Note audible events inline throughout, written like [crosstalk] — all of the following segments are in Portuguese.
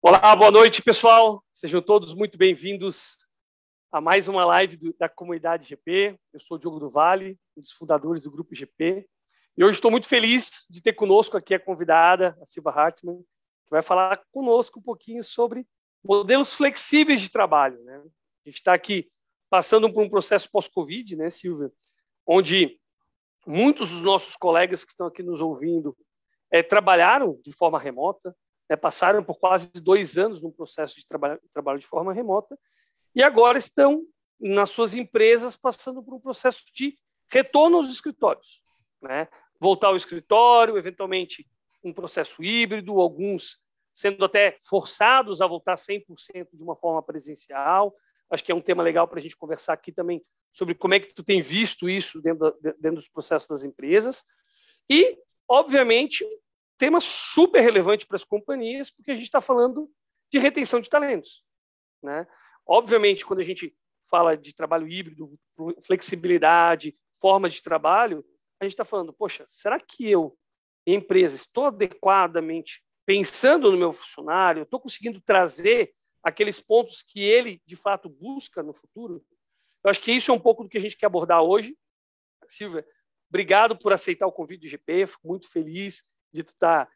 Olá, boa noite, pessoal. Sejam todos muito bem-vindos a mais uma live do, da comunidade GP. Eu sou o Diogo do Vale, um dos fundadores do Grupo GP. E hoje estou muito feliz de ter conosco aqui a convidada, a Silva Hartmann, que vai falar conosco um pouquinho sobre modelos flexíveis de trabalho. Né? A gente está aqui passando por um processo pós-Covid, né, Silvia? Onde muitos dos nossos colegas que estão aqui nos ouvindo é, trabalharam de forma remota, né, passaram por quase dois anos num processo de trabalho, trabalho de forma remota e agora estão nas suas empresas passando por um processo de retorno aos escritórios, né? voltar ao escritório, eventualmente um processo híbrido, alguns sendo até forçados a voltar 100% de uma forma presencial. Acho que é um tema legal para a gente conversar aqui também sobre como é que tu tem visto isso dentro, dentro dos processos das empresas. E, obviamente, tema super relevante para as companhias, porque a gente está falando de retenção de talentos. Né? Obviamente, quando a gente fala de trabalho híbrido, flexibilidade, formas de trabalho, a gente está falando, poxa, será que eu, empresa, estou adequadamente pensando no meu funcionário, estou conseguindo trazer aqueles pontos que ele, de fato, busca no futuro? Eu acho que isso é um pouco do que a gente quer abordar hoje. Silvia, obrigado por aceitar o convite do GP, fico muito feliz de tu tá,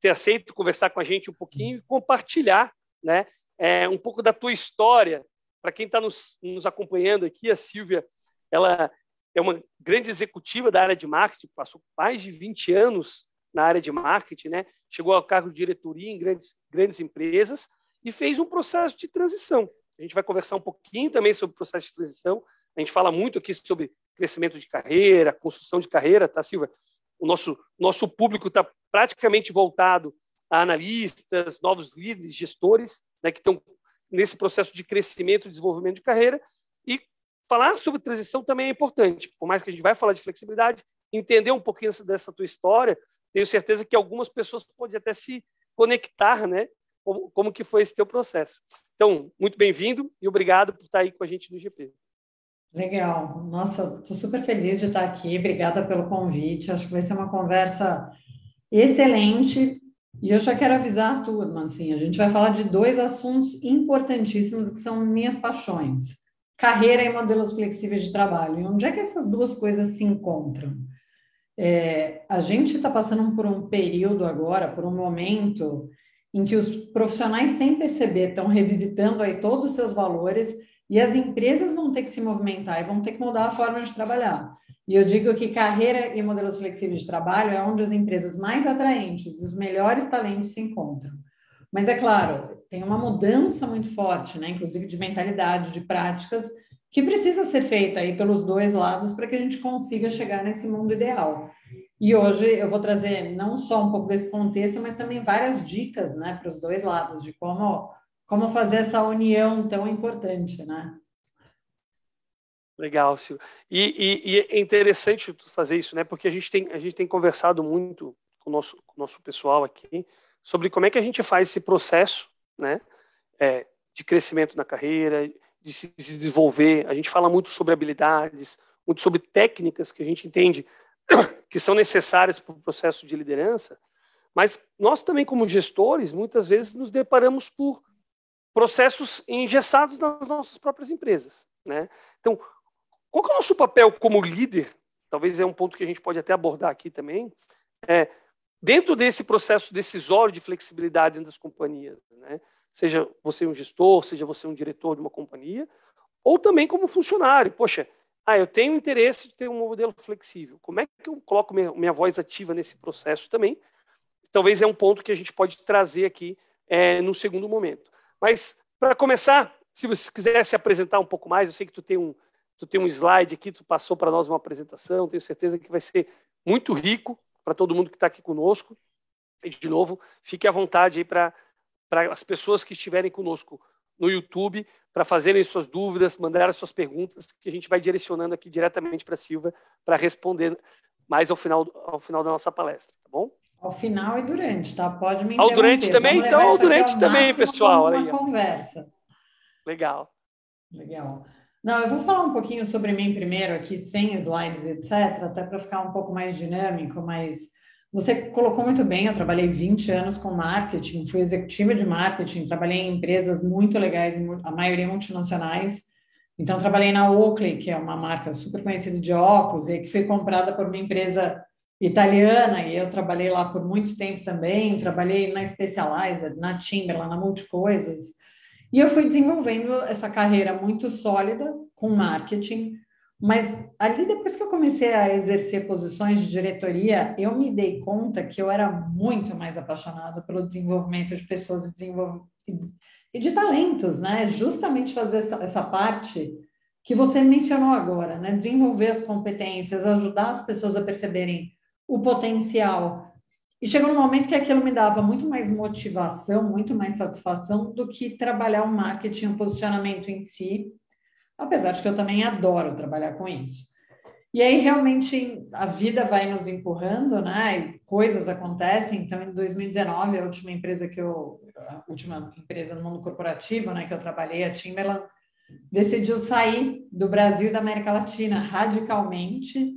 ter aceito conversar com a gente um pouquinho e compartilhar né, é, um pouco da tua história. Para quem está nos, nos acompanhando aqui, a Silvia, ela é uma grande executiva da área de marketing, passou mais de 20 anos na área de marketing, né? chegou ao cargo de diretoria em grandes, grandes empresas e fez um processo de transição. A gente vai conversar um pouquinho também sobre o processo de transição. A gente fala muito aqui sobre crescimento de carreira, construção de carreira, tá, Silvia? O nosso, nosso público está praticamente voltado a analistas, novos líderes, gestores, né, que estão nesse processo de crescimento e desenvolvimento de carreira. E falar sobre transição também é importante. Por mais que a gente vai falar de flexibilidade, entender um pouquinho dessa tua história, tenho certeza que algumas pessoas podem até se conectar, né? Como, como que foi esse teu processo. Então, muito bem-vindo e obrigado por estar aí com a gente no GP. Legal. Nossa, estou super feliz de estar aqui. Obrigada pelo convite. Acho que vai ser uma conversa excelente. E eu já quero avisar a turma, assim, a gente vai falar de dois assuntos importantíssimos que são minhas paixões: carreira e modelos flexíveis de trabalho. E onde é que essas duas coisas se encontram? É, a gente está passando por um período agora, por um momento em que os profissionais, sem perceber, estão revisitando aí todos os seus valores e as empresas vão ter que se movimentar e vão ter que mudar a forma de trabalhar. E eu digo que carreira e modelos flexíveis de trabalho é onde as empresas mais atraentes os melhores talentos se encontram. Mas é claro, tem uma mudança muito forte, né? inclusive de mentalidade, de práticas, que precisa ser feita aí pelos dois lados para que a gente consiga chegar nesse mundo ideal. E hoje eu vou trazer não só um pouco desse contexto, mas também várias dicas né, para os dois lados de como, como fazer essa união tão importante, né? Legal, Silvio. E, e, e, é interessante fazer isso, né? Porque a gente tem, a gente tem conversado muito com o nosso, com nosso pessoal aqui sobre como é que a gente faz esse processo, né? É, de crescimento na carreira, de se desenvolver. A gente fala muito sobre habilidades, muito sobre técnicas que a gente entende [coughs] que são necessárias para o processo de liderança, mas nós também, como gestores, muitas vezes nos deparamos por processos engessados nas nossas próprias empresas. Né? Então, qual é o nosso papel como líder? Talvez é um ponto que a gente pode até abordar aqui também. É, dentro desse processo decisório de flexibilidade das companhias, né? seja você um gestor, seja você um diretor de uma companhia, ou também como funcionário. Poxa, ah, eu tenho interesse de ter um modelo flexível. Como é que eu coloco minha, minha voz ativa nesse processo também? Talvez é um ponto que a gente pode trazer aqui é, no segundo momento. Mas, para começar, se você quiser se apresentar um pouco mais, eu sei que tu tem um, tu tem um slide aqui, tu passou para nós uma apresentação, tenho certeza que vai ser muito rico para todo mundo que está aqui conosco. E, de novo, fique à vontade aí para as pessoas que estiverem conosco no YouTube para fazerem suas dúvidas, mandarem suas perguntas, que a gente vai direcionando aqui diretamente para a Silva para responder mais ao final, ao final da nossa palestra, tá bom? Ao final e durante, tá? Pode me Ao durante também? então, ao durante também, pessoal. Olha aí, conversa. Legal. Legal. Não, eu vou falar um pouquinho sobre mim primeiro aqui, sem slides, etc., até para ficar um pouco mais dinâmico, mas você colocou muito bem, eu trabalhei 20 anos com marketing, fui executiva de marketing, trabalhei em empresas muito legais, a maioria multinacionais. Então, trabalhei na Oakley, que é uma marca super conhecida de óculos, e que foi comprada por uma empresa italiana, e eu trabalhei lá por muito tempo também. Trabalhei na Specialized, na Timberland, na Multicoisas. E eu fui desenvolvendo essa carreira muito sólida com marketing, mas ali, depois que eu comecei a exercer posições de diretoria, eu me dei conta que eu era muito mais apaixonada pelo desenvolvimento de pessoas e, e de talentos, né? Justamente fazer essa, essa parte que você mencionou agora, né? Desenvolver as competências, ajudar as pessoas a perceberem o potencial. E chegou um momento que aquilo me dava muito mais motivação, muito mais satisfação do que trabalhar o marketing, o posicionamento em si apesar de que eu também adoro trabalhar com isso. E aí, realmente, a vida vai nos empurrando, né? E coisas acontecem. Então, em 2019, a última empresa que eu... A última empresa no mundo corporativo, né? Que eu trabalhei, a Timberland, decidiu sair do Brasil e da América Latina radicalmente.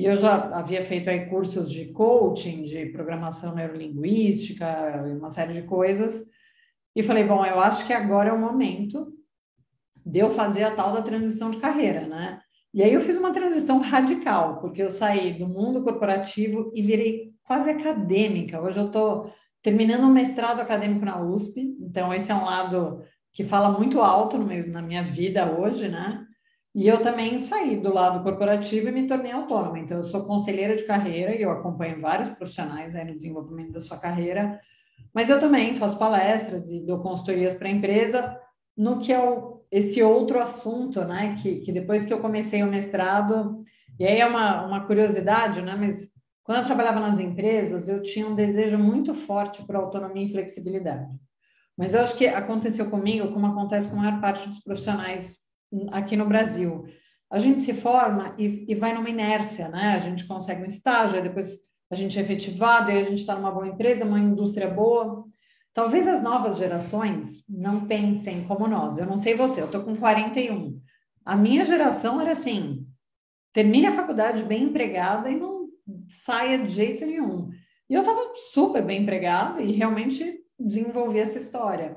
E eu já havia feito aí cursos de coaching, de programação neurolinguística, uma série de coisas. E falei, bom, eu acho que agora é o momento de eu fazer a tal da transição de carreira, né? E aí eu fiz uma transição radical, porque eu saí do mundo corporativo e virei quase acadêmica. Hoje eu estou terminando um mestrado acadêmico na USP, então esse é um lado que fala muito alto no meu, na minha vida hoje, né? E eu também saí do lado corporativo e me tornei autônoma. Então, eu sou conselheira de carreira e eu acompanho vários profissionais aí no desenvolvimento da sua carreira. Mas eu também faço palestras e dou consultorias para a empresa no que é o esse outro assunto, né? Que, que depois que eu comecei o mestrado, e aí é uma, uma curiosidade, né? Mas quando eu trabalhava nas empresas, eu tinha um desejo muito forte por autonomia e flexibilidade. Mas eu acho que aconteceu comigo, como acontece com a maior parte dos profissionais aqui no Brasil. A gente se forma e, e vai numa inércia, né? A gente consegue um estágio, depois a gente é efetivado, e a gente está numa boa empresa, uma indústria boa, Talvez as novas gerações não pensem como nós. Eu não sei você, eu estou com 41. A minha geração era assim: termine a faculdade bem empregada e não saia de jeito nenhum. E eu estava super bem empregada e realmente desenvolvi essa história.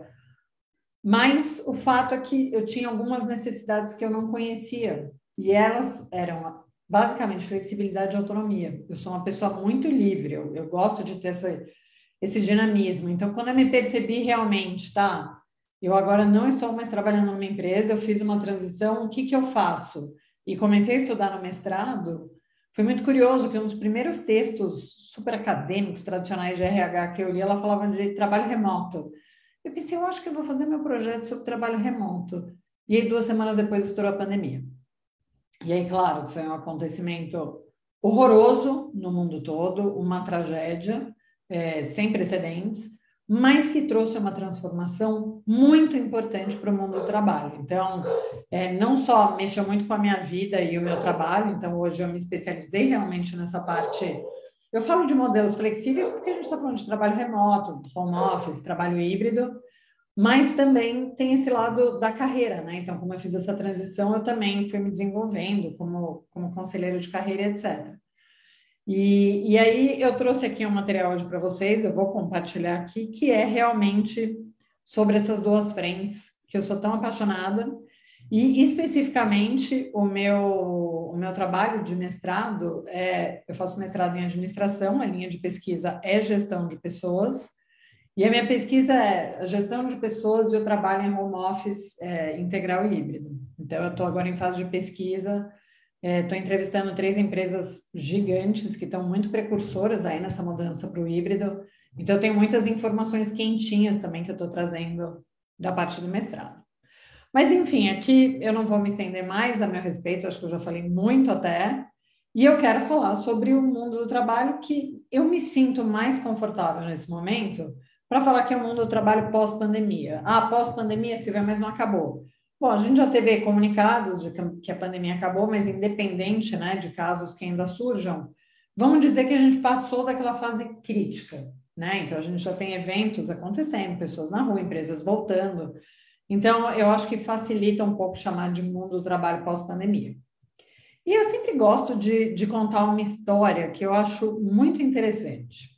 Mas o fato é que eu tinha algumas necessidades que eu não conhecia. E elas eram basicamente flexibilidade e autonomia. Eu sou uma pessoa muito livre, eu, eu gosto de ter essa esse dinamismo. Então, quando eu me percebi realmente, tá, eu agora não estou mais trabalhando numa empresa, eu fiz uma transição, o que, que eu faço? E comecei a estudar no mestrado. Foi muito curioso que um dos primeiros textos super acadêmicos, tradicionais de RH que eu li, ela falava de trabalho remoto. Eu pensei, eu acho que eu vou fazer meu projeto sobre trabalho remoto. E aí, duas semanas depois, estourou a pandemia. E aí, claro, foi um acontecimento horroroso no mundo todo, uma tragédia é, sem precedentes, mas que trouxe uma transformação muito importante para o mundo do trabalho. Então, é, não só mexeu muito com a minha vida e o meu trabalho, então hoje eu me especializei realmente nessa parte. Eu falo de modelos flexíveis porque a gente está falando de trabalho remoto, home office, trabalho híbrido, mas também tem esse lado da carreira, né? Então, como eu fiz essa transição, eu também fui me desenvolvendo como, como conselheiro de carreira, etc. E, e aí eu trouxe aqui um material hoje para vocês, eu vou compartilhar aqui, que é realmente sobre essas duas frentes, que eu sou tão apaixonada, e especificamente o meu, o meu trabalho de mestrado, é, eu faço mestrado em administração, a linha de pesquisa é gestão de pessoas, e a minha pesquisa é gestão de pessoas e eu trabalho em home office é, integral e híbrido. Então, eu estou agora em fase de pesquisa Estou é, entrevistando três empresas gigantes que estão muito precursoras aí nessa mudança para o híbrido. Então, eu tenho muitas informações quentinhas também que eu estou trazendo da parte do mestrado. Mas, enfim, aqui eu não vou me estender mais a meu respeito, acho que eu já falei muito até. E eu quero falar sobre o mundo do trabalho que eu me sinto mais confortável nesse momento para falar que é o mundo do trabalho pós-pandemia. Ah, pós-pandemia, Silvia, mas não acabou. Bom, a gente já teve comunicados de que a pandemia acabou, mas independente né, de casos que ainda surjam, vamos dizer que a gente passou daquela fase crítica. Né? Então, a gente já tem eventos acontecendo, pessoas na rua, empresas voltando. Então, eu acho que facilita um pouco chamar de mundo do trabalho pós-pandemia. E eu sempre gosto de, de, contar uma história que eu acho muito interessante.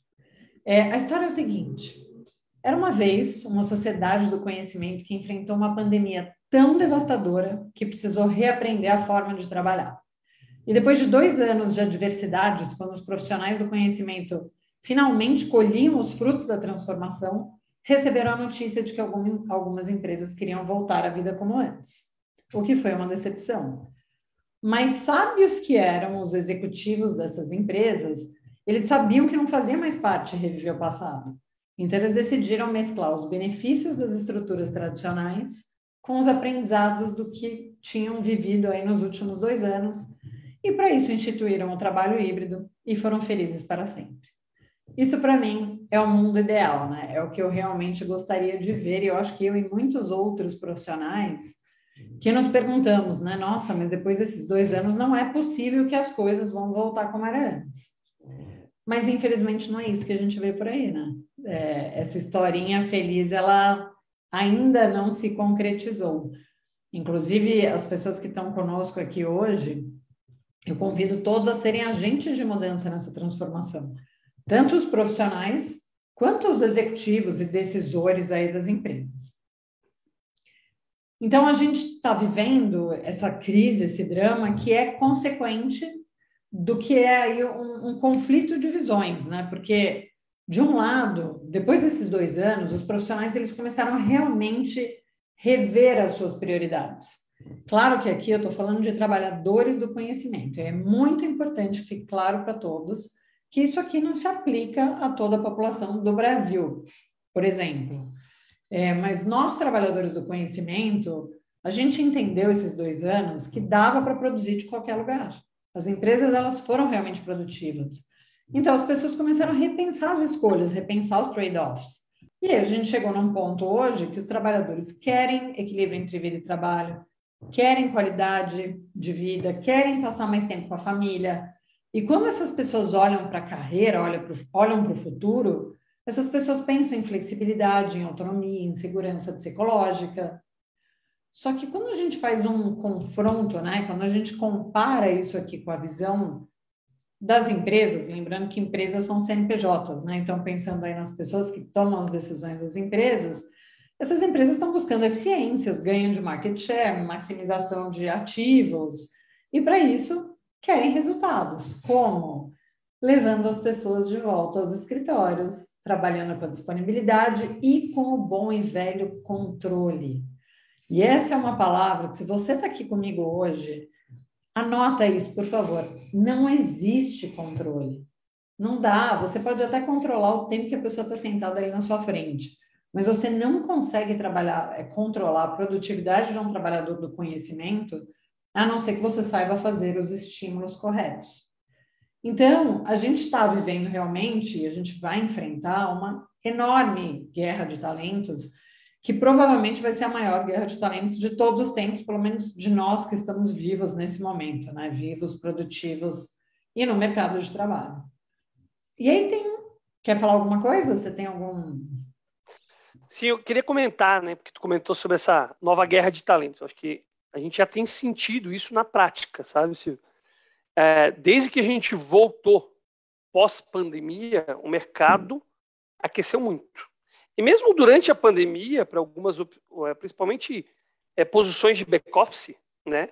É, a história é o seguinte: era uma vez uma sociedade do conhecimento que enfrentou uma pandemia tão devastadora que precisou reaprender a forma de trabalhar. E depois de dois anos de adversidades, quando os profissionais do conhecimento finalmente colhiam os frutos da transformação, receberam a notícia de que algumas empresas queriam voltar à vida como antes, o que foi uma decepção. Mas sábios que eram os executivos dessas empresas, eles sabiam que não fazia mais parte reviver o passado. Então, eles decidiram mesclar os benefícios das estruturas tradicionais com os aprendizados do que tinham vivido aí nos últimos dois anos, e para isso instituíram o trabalho híbrido e foram felizes para sempre. Isso, para mim, é o mundo ideal, né? É o que eu realmente gostaria de ver, e eu acho que eu e muitos outros profissionais que nos perguntamos, né? Nossa, mas depois desses dois anos não é possível que as coisas vão voltar como era antes. Mas, infelizmente, não é isso que a gente vê por aí, né? É, essa historinha feliz, ela ainda não se concretizou. Inclusive, as pessoas que estão conosco aqui hoje, eu convido todos a serem agentes de mudança nessa transformação, tanto os profissionais quanto os executivos e decisores aí das empresas. Então, a gente está vivendo essa crise, esse drama, que é consequente do que é aí um, um conflito de visões, né? Porque de um lado, depois desses dois anos, os profissionais eles começaram a realmente rever as suas prioridades. Claro que aqui eu estou falando de trabalhadores do conhecimento. É muito importante que fique claro para todos que isso aqui não se aplica a toda a população do Brasil, por exemplo. É, mas nós, trabalhadores do conhecimento, a gente entendeu esses dois anos que dava para produzir de qualquer lugar. As empresas elas foram realmente produtivas. Então, as pessoas começaram a repensar as escolhas, repensar os trade-offs. E a gente chegou num ponto hoje que os trabalhadores querem equilíbrio entre vida e trabalho, querem qualidade de vida, querem passar mais tempo com a família. E quando essas pessoas olham para a carreira, olham para o futuro, essas pessoas pensam em flexibilidade, em autonomia, em segurança psicológica. Só que quando a gente faz um confronto, né, quando a gente compara isso aqui com a visão das empresas, lembrando que empresas são CNPJs, né? Então, pensando aí nas pessoas que tomam as decisões das empresas, essas empresas estão buscando eficiências, ganho de market share, maximização de ativos, e para isso querem resultados. Como? Levando as pessoas de volta aos escritórios, trabalhando com a disponibilidade e com o bom e velho controle. E essa é uma palavra que, se você está aqui comigo hoje, Anota isso, por favor. Não existe controle. Não dá. Você pode até controlar o tempo que a pessoa está sentada ali na sua frente, mas você não consegue trabalhar, é, controlar a produtividade de um trabalhador do conhecimento, a não ser que você saiba fazer os estímulos corretos. Então, a gente está vivendo realmente, a gente vai enfrentar uma enorme guerra de talentos que provavelmente vai ser a maior guerra de talentos de todos os tempos, pelo menos de nós que estamos vivos nesse momento, né? Vivos, produtivos e no mercado de trabalho. E aí tem. Quer falar alguma coisa? Você tem algum. Sim, eu queria comentar, né? Porque tu comentou sobre essa nova guerra de talentos. Eu acho que a gente já tem sentido isso na prática, sabe, Silvio? É, desde que a gente voltou pós-pandemia, o mercado aqueceu muito. E mesmo durante a pandemia, para algumas, é, principalmente é, posições de back-office, né,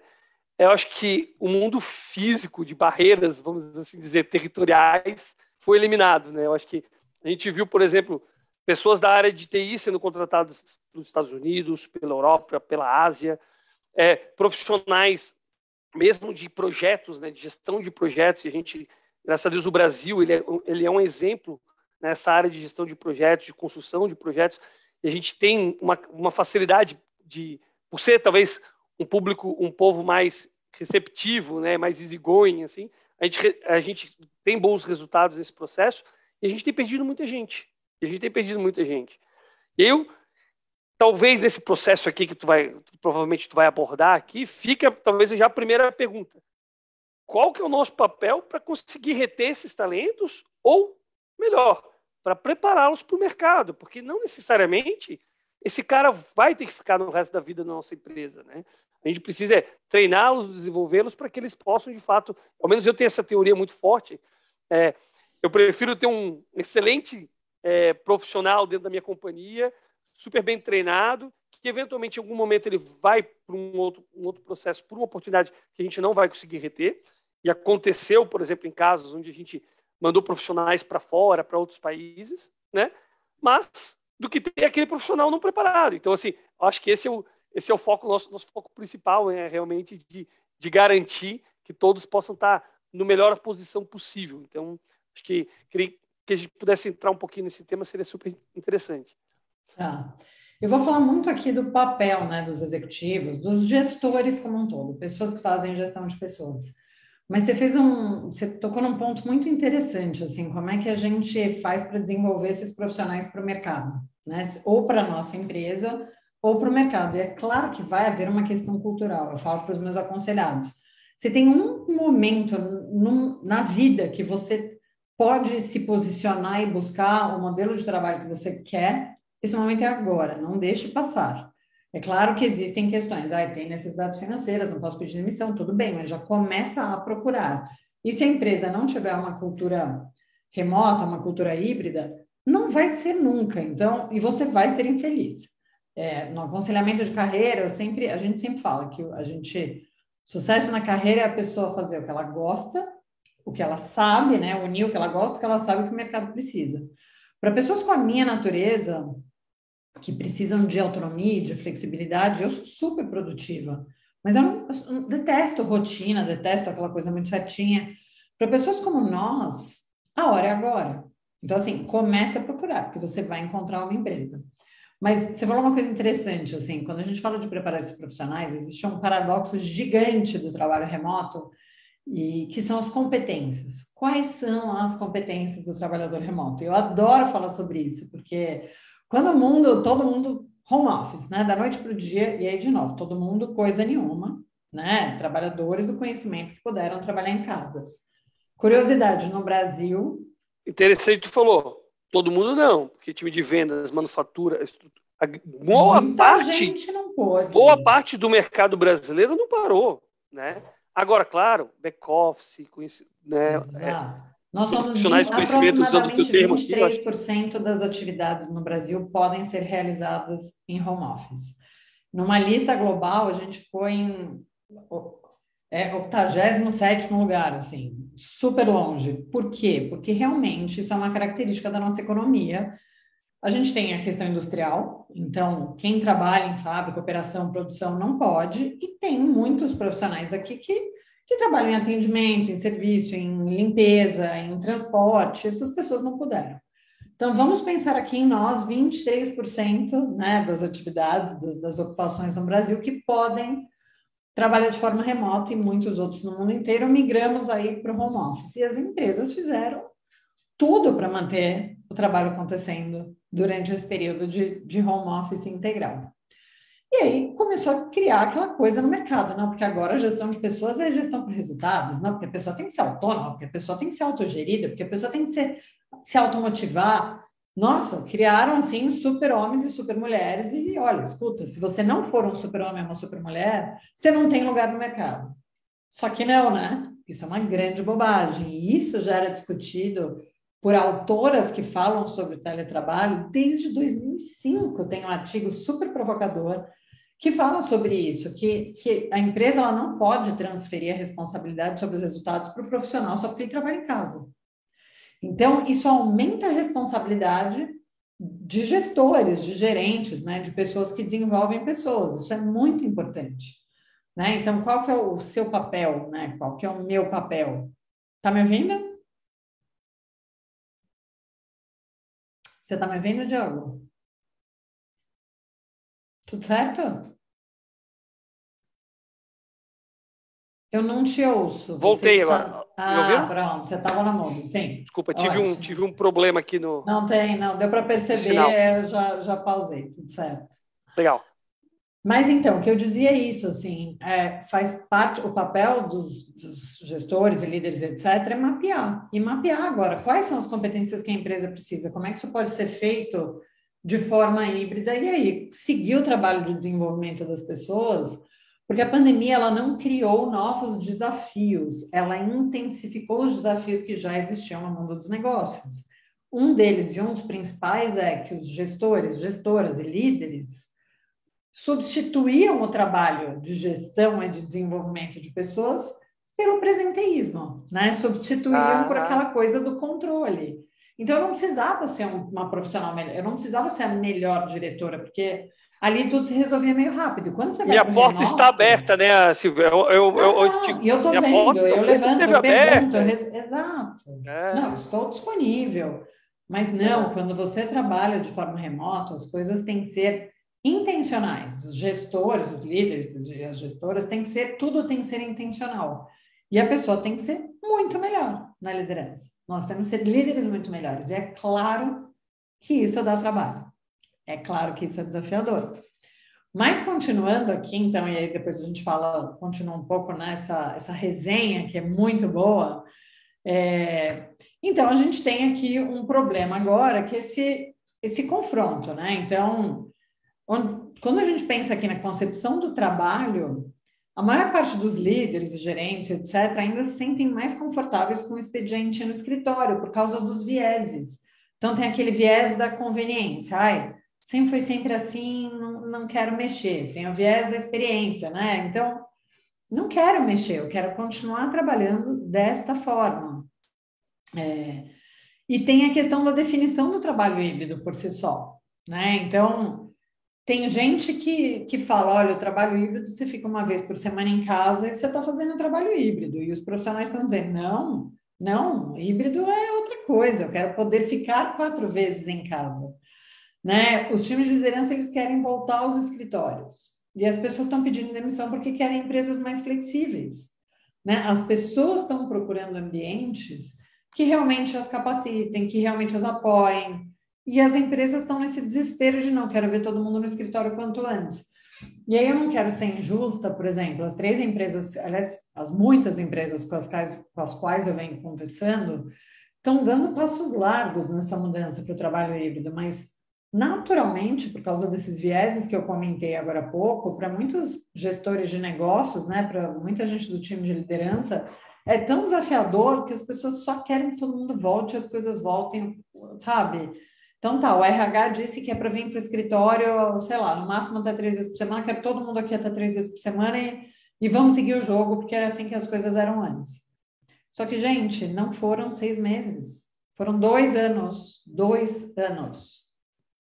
eu acho que o mundo físico de barreiras, vamos assim dizer, territoriais, foi eliminado. Né? Eu acho que a gente viu, por exemplo, pessoas da área de TI sendo contratadas pelos Estados Unidos, pela Europa, pela Ásia, é, profissionais mesmo de projetos, né, de gestão de projetos. E a gente, graças a Deus, o Brasil ele é, ele é um exemplo nessa área de gestão de projetos, de construção de projetos, e a gente tem uma, uma facilidade de, por ser talvez um público, um povo mais receptivo, né, mais easygoing, assim, a gente, a gente tem bons resultados nesse processo e a gente tem perdido muita gente. A gente tem perdido muita gente. Eu, talvez nesse processo aqui que tu vai, provavelmente tu vai abordar aqui, fica talvez já a primeira pergunta. Qual que é o nosso papel para conseguir reter esses talentos ou, melhor, para prepará-los para o mercado? Porque não necessariamente esse cara vai ter que ficar no resto da vida na nossa empresa, né? A gente precisa treiná-los, desenvolvê-los para que eles possam, de fato, ao menos eu tenho essa teoria muito forte. É, eu prefiro ter um excelente é, profissional dentro da minha companhia, super bem treinado, que eventualmente em algum momento ele vai para um outro, um outro processo, por uma oportunidade que a gente não vai conseguir reter. E aconteceu, por exemplo, em casos onde a gente mandou profissionais para fora, para outros países, né? Mas do que ter aquele profissional não preparado. Então, assim, acho que esse é o, esse é o foco, nosso, nosso foco principal, é realmente de, de garantir que todos possam estar no melhor posição possível. Então, acho que queria que a gente pudesse entrar um pouquinho nesse tema, seria super interessante. Tá. Eu vou falar muito aqui do papel né, dos executivos, dos gestores como um todo, pessoas que fazem gestão de pessoas. Mas você fez um, você tocou num ponto muito interessante, assim, como é que a gente faz para desenvolver esses profissionais para o mercado, né? Ou para nossa empresa, ou para o mercado. E é claro que vai haver uma questão cultural. Eu falo para os meus aconselhados. Você tem um momento num, na vida que você pode se posicionar e buscar o modelo de trabalho que você quer. Esse momento é agora, não deixe passar. É claro que existem questões, ah, tem necessidades financeiras, não posso pedir demissão, tudo bem, mas já começa a procurar. E se a empresa não tiver uma cultura remota, uma cultura híbrida, não vai ser nunca. Então, e você vai ser infeliz. É, no aconselhamento de carreira, eu sempre, a gente sempre fala que a gente sucesso na carreira é a pessoa fazer o que ela gosta, o que ela sabe, né? Unir o que ela gosta, o que ela sabe o que o mercado precisa. Para pessoas com a minha natureza, que precisam de autonomia, de flexibilidade, eu sou super produtiva. Mas eu, não, eu detesto rotina, detesto aquela coisa muito certinha. Para pessoas como nós, a hora é agora. Então, assim, comece a procurar, porque você vai encontrar uma empresa. Mas você falou uma coisa interessante, assim, quando a gente fala de preparar esses profissionais, existe um paradoxo gigante do trabalho remoto, e que são as competências. Quais são as competências do trabalhador remoto? Eu adoro falar sobre isso, porque quando o mundo, todo mundo home office, né, da noite para o dia, e aí de novo, todo mundo coisa nenhuma, né, trabalhadores do conhecimento que puderam trabalhar em casa. Curiosidade, no Brasil... Interessante, tu falou, Todo mundo não, porque time de vendas, manufatura, boa parte, gente não pôde. boa parte do mercado brasileiro não parou, né? Agora, claro, back office, né? É, Nós somos aproximadamente 23% das atividades no Brasil podem ser realizadas em home office. Numa lista global, a gente foi em é, 87 lugar, assim, super longe. Por quê? Porque realmente isso é uma característica da nossa economia. A gente tem a questão industrial, então quem trabalha em fábrica, operação, produção não pode, e tem muitos profissionais aqui que, que trabalham em atendimento, em serviço, em limpeza, em transporte, essas pessoas não puderam. Então, vamos pensar aqui em nós, 23% né, das atividades, das, das ocupações no Brasil, que podem trabalha de forma remota e muitos outros no mundo inteiro, migramos aí para o home office. E as empresas fizeram tudo para manter o trabalho acontecendo durante esse período de, de home office integral. E aí começou a criar aquela coisa no mercado, não? Porque agora a gestão de pessoas é gestão por resultados, não? Porque a pessoa tem que ser autônoma, porque a pessoa tem que ser autogerida, porque a pessoa tem que ser, se automotivar, nossa, criaram assim super homens e super mulheres e olha, escuta, se você não for um super homem ou uma super mulher, você não tem lugar no mercado. Só que não, né? Isso é uma grande bobagem. E isso já era discutido por autoras que falam sobre o teletrabalho desde 2005. Tem um artigo super provocador que fala sobre isso, que, que a empresa ela não pode transferir a responsabilidade sobre os resultados para o profissional só porque ele trabalha em casa. Então, isso aumenta a responsabilidade de gestores, de gerentes, né, de pessoas que desenvolvem pessoas. Isso é muito importante. Né? Então, qual que é o seu papel? Né? Qual que é o meu papel? Tá me ouvindo? Você tá me ouvindo, Diogo? Tudo certo? Eu não te ouço. Voltei está... agora. Ah, pronto, você estava na mão, sim. Desculpa, tive um, tive um problema aqui no. Não tem, não, deu para perceber, eu já, já pausei, tudo certo. Legal. Mas então, o que eu dizia é isso, assim, é, faz parte, o papel dos, dos, gestores e líderes, etc., é mapear. E mapear agora quais são as competências que a empresa precisa, como é que isso pode ser feito de forma híbrida, e aí seguir o trabalho de desenvolvimento das pessoas porque a pandemia ela não criou novos desafios, ela intensificou os desafios que já existiam no mundo dos negócios. Um deles e um dos principais é que os gestores, gestoras e líderes substituíam o trabalho de gestão e de desenvolvimento de pessoas pelo presenteísmo, né? Substituíam ah, por aquela coisa do controle. Então eu não precisava ser uma profissional melhor, eu não precisava ser a melhor diretora, porque ali tudo se resolvia meio rápido. Quando você minha porta remoto, está aberta, né, Silvia? Eu, eu, eu, eu, e eu estou vendo, eu levanto, eu pergunto, exato. É. Não, estou disponível. Mas não, é. quando você trabalha de forma remota, as coisas têm que ser intencionais. Os gestores, os líderes, as gestoras, tem que ser, tudo tem que ser intencional. E a pessoa tem que ser muito melhor na liderança. Nós temos que ser líderes muito melhores. E é claro que isso dá trabalho. É claro que isso é desafiador. Mas continuando aqui, então, e aí depois a gente fala, continua um pouco nessa essa resenha que é muito boa. É, então, a gente tem aqui um problema agora, que é esse, esse confronto, né? Então, onde, quando a gente pensa aqui na concepção do trabalho, a maior parte dos líderes e gerentes, etc., ainda se sentem mais confortáveis com o expediente no escritório, por causa dos vieses. Então, tem aquele viés da conveniência. Ai, sempre foi sempre assim, não, não quero mexer. Tem o viés da experiência, né? Então, não quero mexer, eu quero continuar trabalhando desta forma. É, e tem a questão da definição do trabalho híbrido por si só, né? Então, tem gente que, que fala, olha, o trabalho híbrido você fica uma vez por semana em casa e você está fazendo trabalho híbrido. E os profissionais estão dizendo, não, não, híbrido é outra coisa, eu quero poder ficar quatro vezes em casa. Né? Os times de liderança eles querem voltar aos escritórios e as pessoas estão pedindo demissão porque querem empresas mais flexíveis. Né? As pessoas estão procurando ambientes que realmente as capacitem, que realmente as apoiem. E as empresas estão nesse desespero de não quero ver todo mundo no escritório quanto antes. E aí eu não quero ser injusta, por exemplo, as três empresas, aliás, as muitas empresas com as quais, com as quais eu venho conversando, estão dando passos largos nessa mudança para o trabalho híbrido, mas naturalmente, por causa desses vieses que eu comentei agora há pouco, para muitos gestores de negócios, né, para muita gente do time de liderança, é tão desafiador que as pessoas só querem que todo mundo volte, as coisas voltem, sabe? Então tá, o RH disse que é para vir para o escritório, sei lá, no máximo até três vezes por semana, quero todo mundo aqui até três vezes por semana e, e vamos seguir o jogo, porque era assim que as coisas eram antes. Só que, gente, não foram seis meses, foram dois anos, dois anos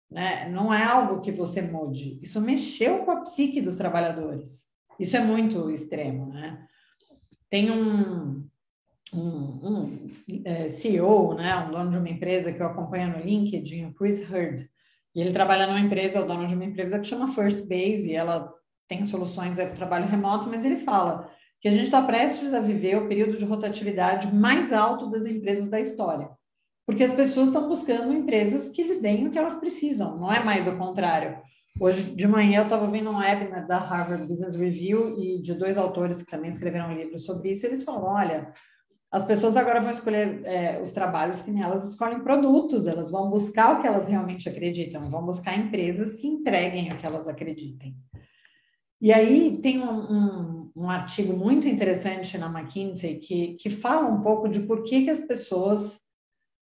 né? Não é algo que você mude. Isso mexeu com a psique dos trabalhadores. Isso é muito extremo, né? Tem um, um, um é, CEO, né, um dono de uma empresa que eu acompanho no LinkedIn, o Chris Hurd, e ele trabalha numa empresa, é o dono de uma empresa que chama First Base, e ela tem soluções para trabalho remoto, mas ele fala que a gente está prestes a viver o período de rotatividade mais alto das empresas da história porque as pessoas estão buscando empresas que lhes deem o que elas precisam, não é mais o contrário. Hoje de manhã eu estava vendo um webinar da Harvard Business Review e de dois autores que também escreveram um livro sobre isso, eles falam, olha, as pessoas agora vão escolher é, os trabalhos que elas escolhem produtos, elas vão buscar o que elas realmente acreditam, vão buscar empresas que entreguem o que elas acreditem. E aí tem um, um, um artigo muito interessante na McKinsey que, que fala um pouco de por que, que as pessoas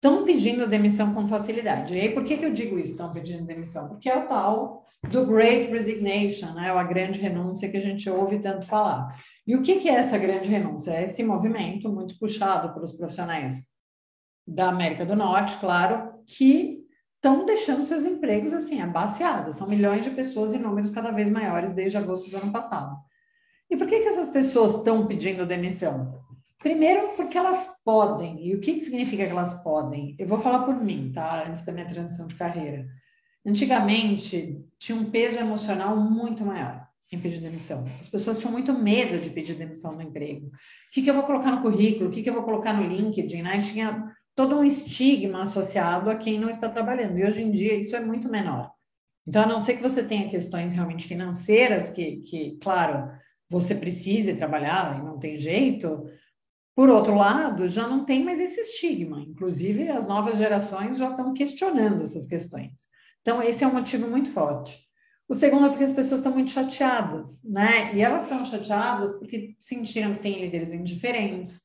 estão pedindo demissão com facilidade. E aí, por que, que eu digo isso, estão pedindo demissão? Porque é o tal do Great Resignation, né? a grande renúncia que a gente ouve tanto falar. E o que, que é essa grande renúncia? É esse movimento muito puxado pelos profissionais da América do Norte, claro, que estão deixando seus empregos assim, abaciadas. São milhões de pessoas e números cada vez maiores desde agosto do ano passado. E por que, que essas pessoas estão pedindo demissão? Primeiro, porque elas podem. E o que, que significa que elas podem? Eu vou falar por mim, tá? Antes da minha transição de carreira. Antigamente, tinha um peso emocional muito maior. em pedir demissão. As pessoas tinham muito medo de pedir demissão no emprego. O que, que eu vou colocar no currículo? O que, que eu vou colocar no LinkedIn? Né? Tinha todo um estigma associado a quem não está trabalhando. E hoje em dia isso é muito menor. Então, a não ser que você tenha questões realmente financeiras, que, que claro, você precise trabalhar e não tem jeito, por outro lado, já não tem mais esse estigma. Inclusive, as novas gerações já estão questionando essas questões. Então, esse é um motivo muito forte. O segundo é porque as pessoas estão muito chateadas, né? E elas estão chateadas porque sentiram que tem líderes indiferentes,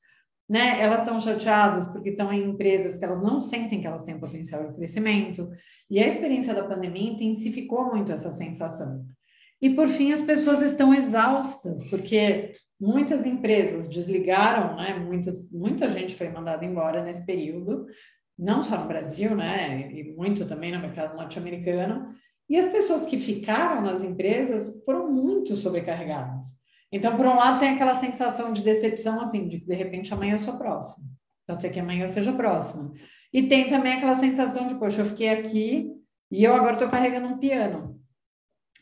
né? Elas estão chateadas porque estão em empresas que elas não sentem que elas têm potencial de crescimento. E a experiência da pandemia intensificou muito essa sensação. E por fim, as pessoas estão exaustas, porque muitas empresas desligaram, né? Muitas, muita gente foi mandada embora nesse período, não só no Brasil, né? E muito também no mercado norte-americano. E as pessoas que ficaram nas empresas foram muito sobrecarregadas. Então, por um lado, tem aquela sensação de decepção, assim, de que de repente amanhã eu sou próxima. Pode ser que amanhã eu seja próxima. E tem também aquela sensação de, poxa, eu fiquei aqui e eu agora estou carregando um piano.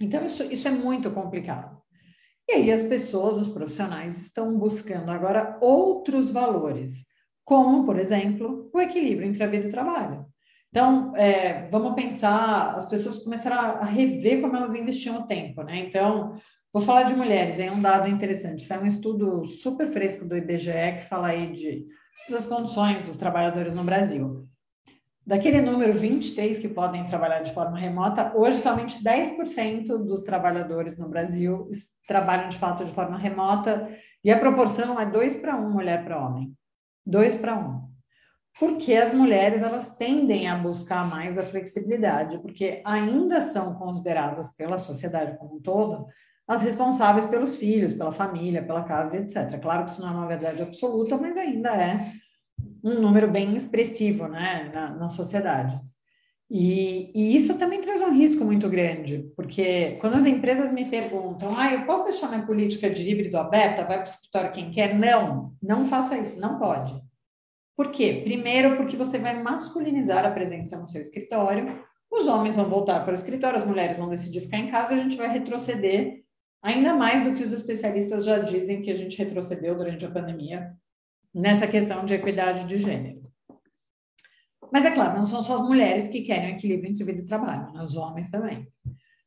Então, isso, isso é muito complicado. E aí, as pessoas, os profissionais, estão buscando agora outros valores, como, por exemplo, o equilíbrio entre a vida e o trabalho. Então, é, vamos pensar, as pessoas começaram a rever como elas investiam o tempo, né? Então, Vou falar de mulheres, é um dado interessante. Foi um estudo super fresco do IBGE que fala aí de, das condições dos trabalhadores no Brasil. Daquele número 23 que podem trabalhar de forma remota, hoje somente 10% dos trabalhadores no Brasil trabalham de fato de forma remota e a proporção é 2 para 1 mulher para homem. 2 para 1. Porque as mulheres elas tendem a buscar mais a flexibilidade, porque ainda são consideradas pela sociedade como um todo as responsáveis pelos filhos, pela família, pela casa, etc. Claro que isso não é uma verdade absoluta, mas ainda é um número bem expressivo né, na, na sociedade. E, e, isso também traz um risco muito grande, porque quando as empresas me perguntam, ah, eu posso deixar minha política de híbrido aberta, vai para o escritório quem quer? Não, não faça isso, não pode. Por quê? Primeiro, porque você vai masculinizar a presença no seu escritório, os homens vão voltar para o escritório, as mulheres vão decidir ficar em casa, a gente vai retroceder ainda mais do que os especialistas já dizem que a gente retrocedeu durante a pandemia nessa questão de equidade de gênero. Mas é claro, não são só as mulheres que querem equilíbrio entre vida e trabalho, né? os homens também.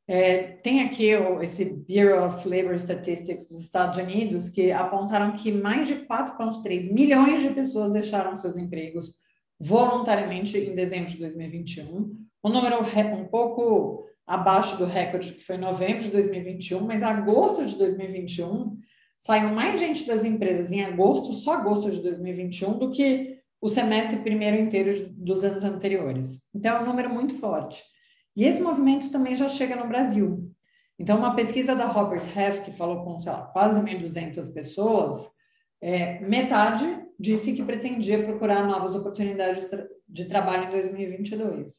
É, tem aqui o, esse Bureau of Labor Statistics dos Estados Unidos que apontaram que mais de 4,3 milhões de pessoas deixaram seus empregos voluntariamente em dezembro de 2021. Um número um pouco abaixo do recorde que foi novembro de 2021, mas agosto de 2021 saiu mais gente das empresas em agosto, só agosto de 2021, do que o semestre primeiro inteiro dos anos anteriores. Então, é um número muito forte. E esse movimento também já chega no Brasil. Então, uma pesquisa da Robert Half, que falou com, lá, quase 1.200 pessoas, é, metade disse que pretendia procurar novas oportunidades de trabalho em 2022.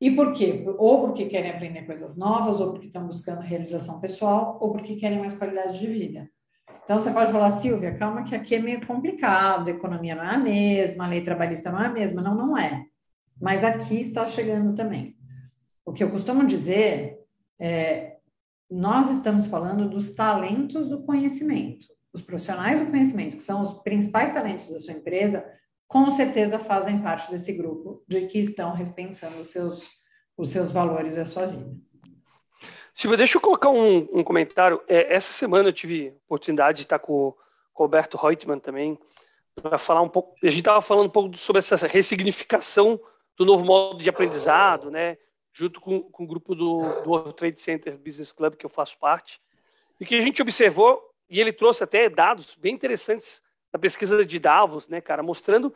E por quê? Ou porque querem aprender coisas novas, ou porque estão buscando realização pessoal, ou porque querem mais qualidade de vida. Então, você pode falar, Silvia, calma que aqui é meio complicado, a economia não é a mesma, a lei trabalhista não é a mesma. Não, não é. Mas aqui está chegando também. O que eu costumo dizer é, nós estamos falando dos talentos do conhecimento. Os profissionais do conhecimento, que são os principais talentos da sua empresa, com certeza fazem parte desse grupo de que estão repensando os seus, os seus valores e a sua vida. Silvia, deixa eu colocar um, um comentário. É, essa semana eu tive oportunidade de estar com o Roberto Reutemann também, para falar um pouco. A gente estava falando um pouco sobre essa ressignificação do novo modo de aprendizado, né? Junto com, com o grupo do, do World Trade Center Business Club, que eu faço parte. E que a gente observou, e ele trouxe até dados bem interessantes da pesquisa de Davos, né, cara, mostrando.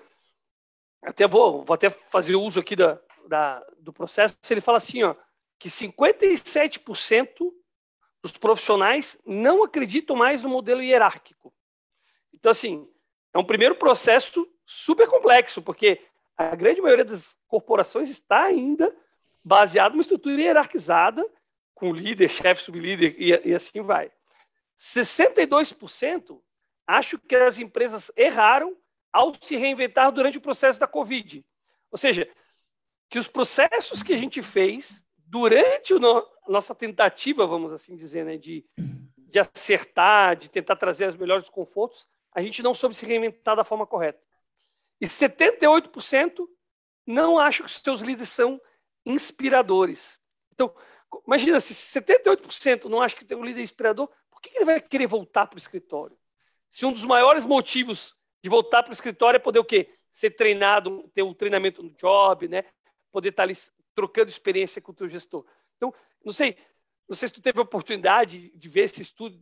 Até vou, vou até fazer uso aqui da, da, do processo. Ele fala assim, ó, que 57% dos profissionais não acreditam mais no modelo hierárquico. Então, assim, é um primeiro processo super complexo, porque a grande maioria das corporações está ainda baseada numa estrutura hierarquizada, com líder, chefe, sublíder e, e assim vai. 62% acho que as empresas erraram ao se reinventar durante o processo da Covid. Ou seja, que os processos que a gente fez durante no, nossa tentativa, vamos assim dizer, né, de, de acertar, de tentar trazer os melhores confortos, a gente não soube se reinventar da forma correta. E 78% não acham que os seus líderes são inspiradores. Então, imagina, se 78% não acha que tem um líder inspirador, por que ele vai querer voltar para o escritório? Se um dos maiores motivos de voltar para o escritório é poder o quê? Ser treinado, ter um treinamento no job, né? Poder estar ali trocando experiência com o teu gestor. Então, não sei, não sei se tu teve a oportunidade de ver esse estudo,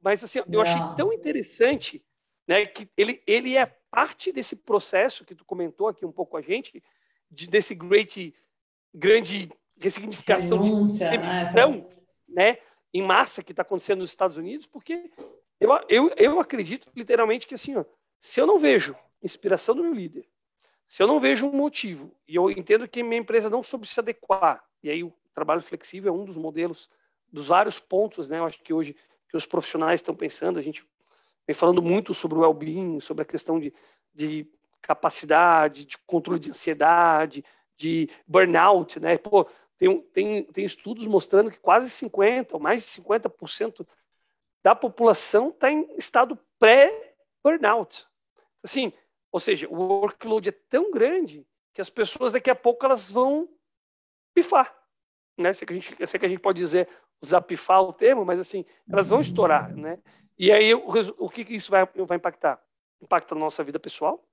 mas assim, eu achei tão interessante, né, que ele, ele é parte desse processo que tu comentou aqui um pouco com a gente, de, desse great, grande ressignificação Renúncia, de demissão, né, né, em massa que está acontecendo nos Estados Unidos, porque eu, eu, eu acredito literalmente que assim, ó, se eu não vejo inspiração do meu líder, se eu não vejo um motivo, e eu entendo que minha empresa não soube se adequar, e aí o trabalho flexível é um dos modelos, dos vários pontos, né? Eu acho que hoje que os profissionais estão pensando, a gente vem falando muito sobre o well-being, sobre a questão de, de capacidade, de controle de ansiedade, de burnout, né? Pô, tem, tem, tem estudos mostrando que quase 50% ou mais de 50% da população está em estado pré-burnout. Assim, ou seja, o workload é tão grande que as pessoas daqui a pouco elas vão pifar. Né? Sei, que a gente, sei que a gente pode dizer, usar pifar o termo, mas assim, elas vão estourar. Né? E aí o, o que, que isso vai, vai impactar? Impacta na nossa vida pessoal,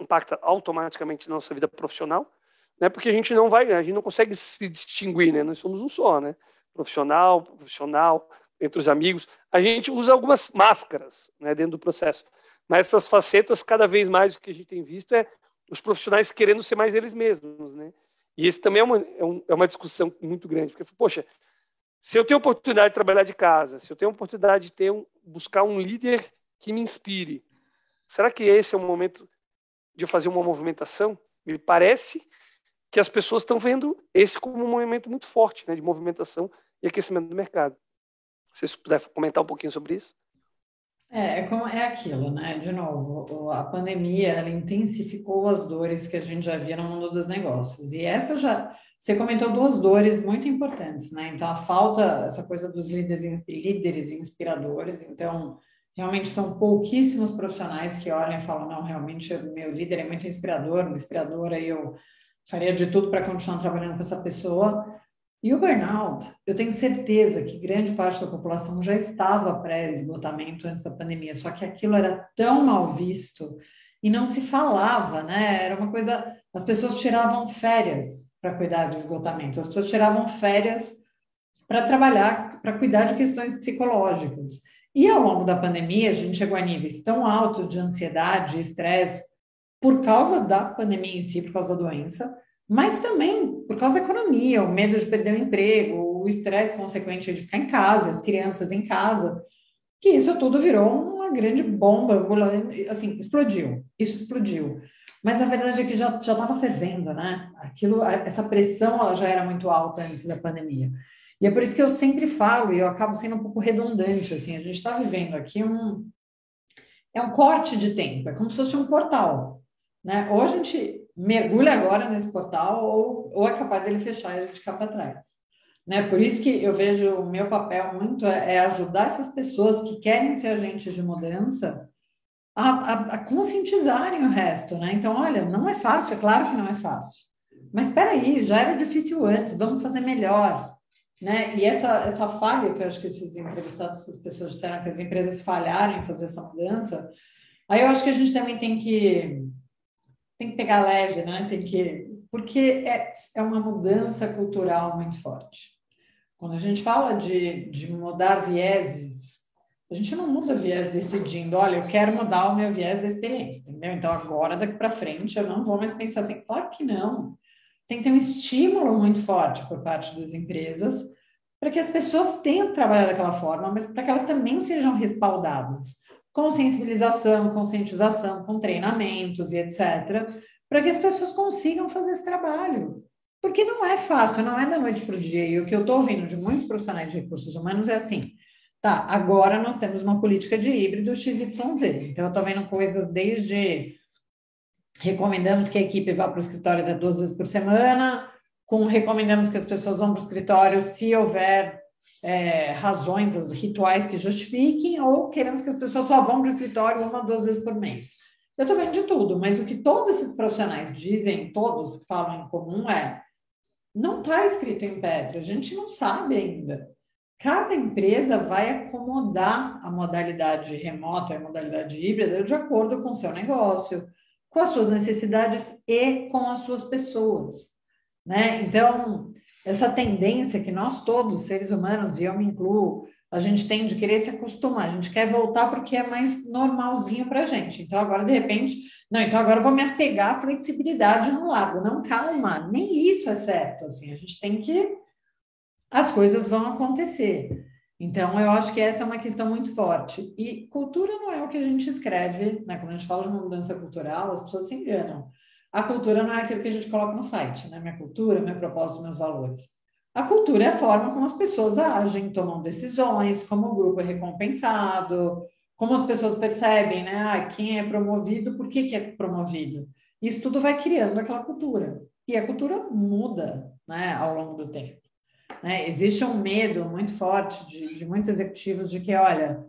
impacta automaticamente na nossa vida profissional, né? Porque a gente não vai, a gente não consegue se distinguir, né? Nós somos um só, né? Profissional, profissional, entre os amigos. A gente usa algumas máscaras, né? Dentro do processo. Mas essas facetas, cada vez mais o que a gente tem visto é os profissionais querendo ser mais eles mesmos, né? E esse também é uma, é, um, é uma discussão muito grande, porque, poxa, se eu tenho oportunidade de trabalhar de casa, se eu tenho oportunidade de ter um, buscar um líder que me inspire, será que esse é o momento de eu fazer uma movimentação? Me parece que as pessoas estão vendo esse como um movimento muito forte, né, de movimentação e aquecimento do mercado. Se você puder comentar um pouquinho sobre isso. É, é, é aquilo, né? De novo, a pandemia ela intensificou as dores que a gente já via no mundo dos negócios. E essa já. Você comentou duas dores muito importantes, né? Então, a falta, essa coisa dos líderes, líderes inspiradores. Então, realmente são pouquíssimos profissionais que olham e falam: não, realmente, meu líder é muito inspirador, uma inspiradora, e eu faria de tudo para continuar trabalhando com essa pessoa. E o burnout, eu tenho certeza que grande parte da população já estava pré-esgotamento antes da pandemia, só que aquilo era tão mal visto e não se falava, né? Era uma coisa. As pessoas tiravam férias para cuidar de esgotamento, as pessoas tiravam férias para trabalhar, para cuidar de questões psicológicas. E ao longo da pandemia, a gente chegou a níveis tão altos de ansiedade, estresse, por causa da pandemia em si, por causa da doença, mas também por causa da economia, o medo de perder o emprego, o estresse consequente de ficar em casa, as crianças em casa, que isso tudo virou uma grande bomba, assim, explodiu, isso explodiu. Mas a verdade é que já estava fervendo, né? Aquilo, essa pressão ela já era muito alta antes da pandemia. E é por isso que eu sempre falo, e eu acabo sendo um pouco redundante, assim, a gente está vivendo aqui um é um corte de tempo, é como se fosse um portal, né? Ou a gente mergulha agora nesse portal ou, ou é capaz dele fechar e gente ficar para trás. Né? Por isso que eu vejo o meu papel muito é, é ajudar essas pessoas que querem ser agentes de mudança a, a, a, conscientizarem o resto, né? Então, olha, não é fácil, é claro que não é fácil. Mas espera aí, já era difícil antes, vamos fazer melhor, né? E essa essa falha que eu acho que esses entrevistados, essas pessoas disseram que as empresas falharam em fazer essa mudança, aí eu acho que a gente também tem que tem que pegar leve, né? Tem que porque é, é uma mudança cultural muito forte. Quando a gente fala de, de mudar vieses, a gente não muda viés decidindo, olha, eu quero mudar o meu viés da experiência, entendeu? Então agora daqui para frente eu não vou mais pensar assim, claro que não. Tem que ter um estímulo muito forte por parte das empresas para que as pessoas tenham que trabalhar daquela forma, mas para que elas também sejam respaldadas com sensibilização, conscientização, com treinamentos e etc., para que as pessoas consigam fazer esse trabalho. Porque não é fácil, não é da noite para o dia. E o que eu estou ouvindo de muitos profissionais de recursos humanos é assim: tá, agora nós temos uma política de híbrido XYZ. Então, eu estou vendo coisas desde recomendamos que a equipe vá para o escritório duas vezes por semana, com recomendamos que as pessoas vão para o escritório se houver é, razões, rituais que justifiquem, ou queremos que as pessoas só vão para o escritório uma ou duas vezes por mês. Eu estou vendo de tudo, mas o que todos esses profissionais dizem, todos que falam em comum, é não está escrito em pedra, a gente não sabe ainda. Cada empresa vai acomodar a modalidade remota a modalidade híbrida de acordo com o seu negócio, com as suas necessidades e com as suas pessoas. Né? Então, essa tendência que nós todos, seres humanos, e eu me incluo, a gente tem de querer se acostumar, a gente quer voltar porque é mais normalzinho para a gente. Então, agora, de repente, não, então agora eu vou me apegar à flexibilidade no lago. Não, calma, nem isso é certo. Assim, a gente tem que. As coisas vão acontecer. Então, eu acho que essa é uma questão muito forte. E cultura não é o que a gente escreve, né? Quando a gente fala de uma mudança cultural, as pessoas se enganam. A cultura não é aquilo que a gente coloca no site, né? Minha cultura, meu propósito, meus valores. A cultura é a forma como as pessoas agem, tomam decisões, como o grupo é recompensado, como as pessoas percebem, né? Ah, quem é promovido, por que, que é promovido? Isso tudo vai criando aquela cultura. E a cultura muda né, ao longo do tempo. Né? Existe um medo muito forte de, de muitos executivos de que, olha,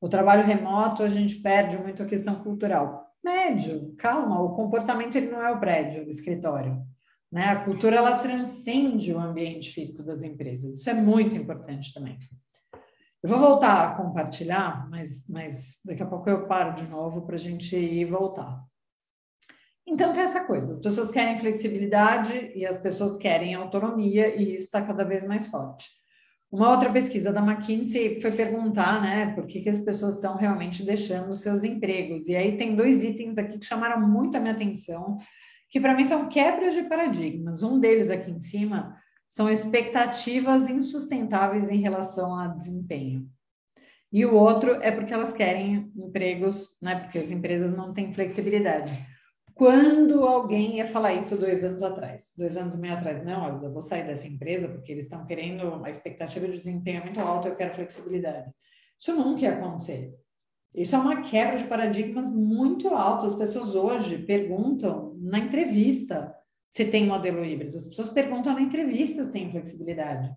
o trabalho remoto a gente perde muito a questão cultural. Médio, calma, o comportamento ele não é o prédio, o escritório. Né? A cultura ela transcende o ambiente físico das empresas. Isso é muito importante também. Eu vou voltar a compartilhar, mas, mas daqui a pouco eu paro de novo para a gente ir voltar. Então, tem essa coisa: as pessoas querem flexibilidade e as pessoas querem autonomia, e isso está cada vez mais forte. Uma outra pesquisa da McKinsey foi perguntar, né, por que, que as pessoas estão realmente deixando seus empregos. E aí tem dois itens aqui que chamaram muito a minha atenção, que para mim são quebras de paradigmas. Um deles aqui em cima são expectativas insustentáveis em relação a desempenho. E o outro é porque elas querem empregos, né? Porque as empresas não têm flexibilidade. Quando alguém ia falar isso dois anos atrás, dois anos e meio atrás, não, eu vou sair dessa empresa porque eles estão querendo uma expectativa de desempenho muito alta, eu quero flexibilidade. Isso nunca ia acontecer. Isso é uma quebra de paradigmas muito alta. As pessoas hoje perguntam na entrevista se tem modelo híbrido. As pessoas perguntam na entrevista se tem flexibilidade.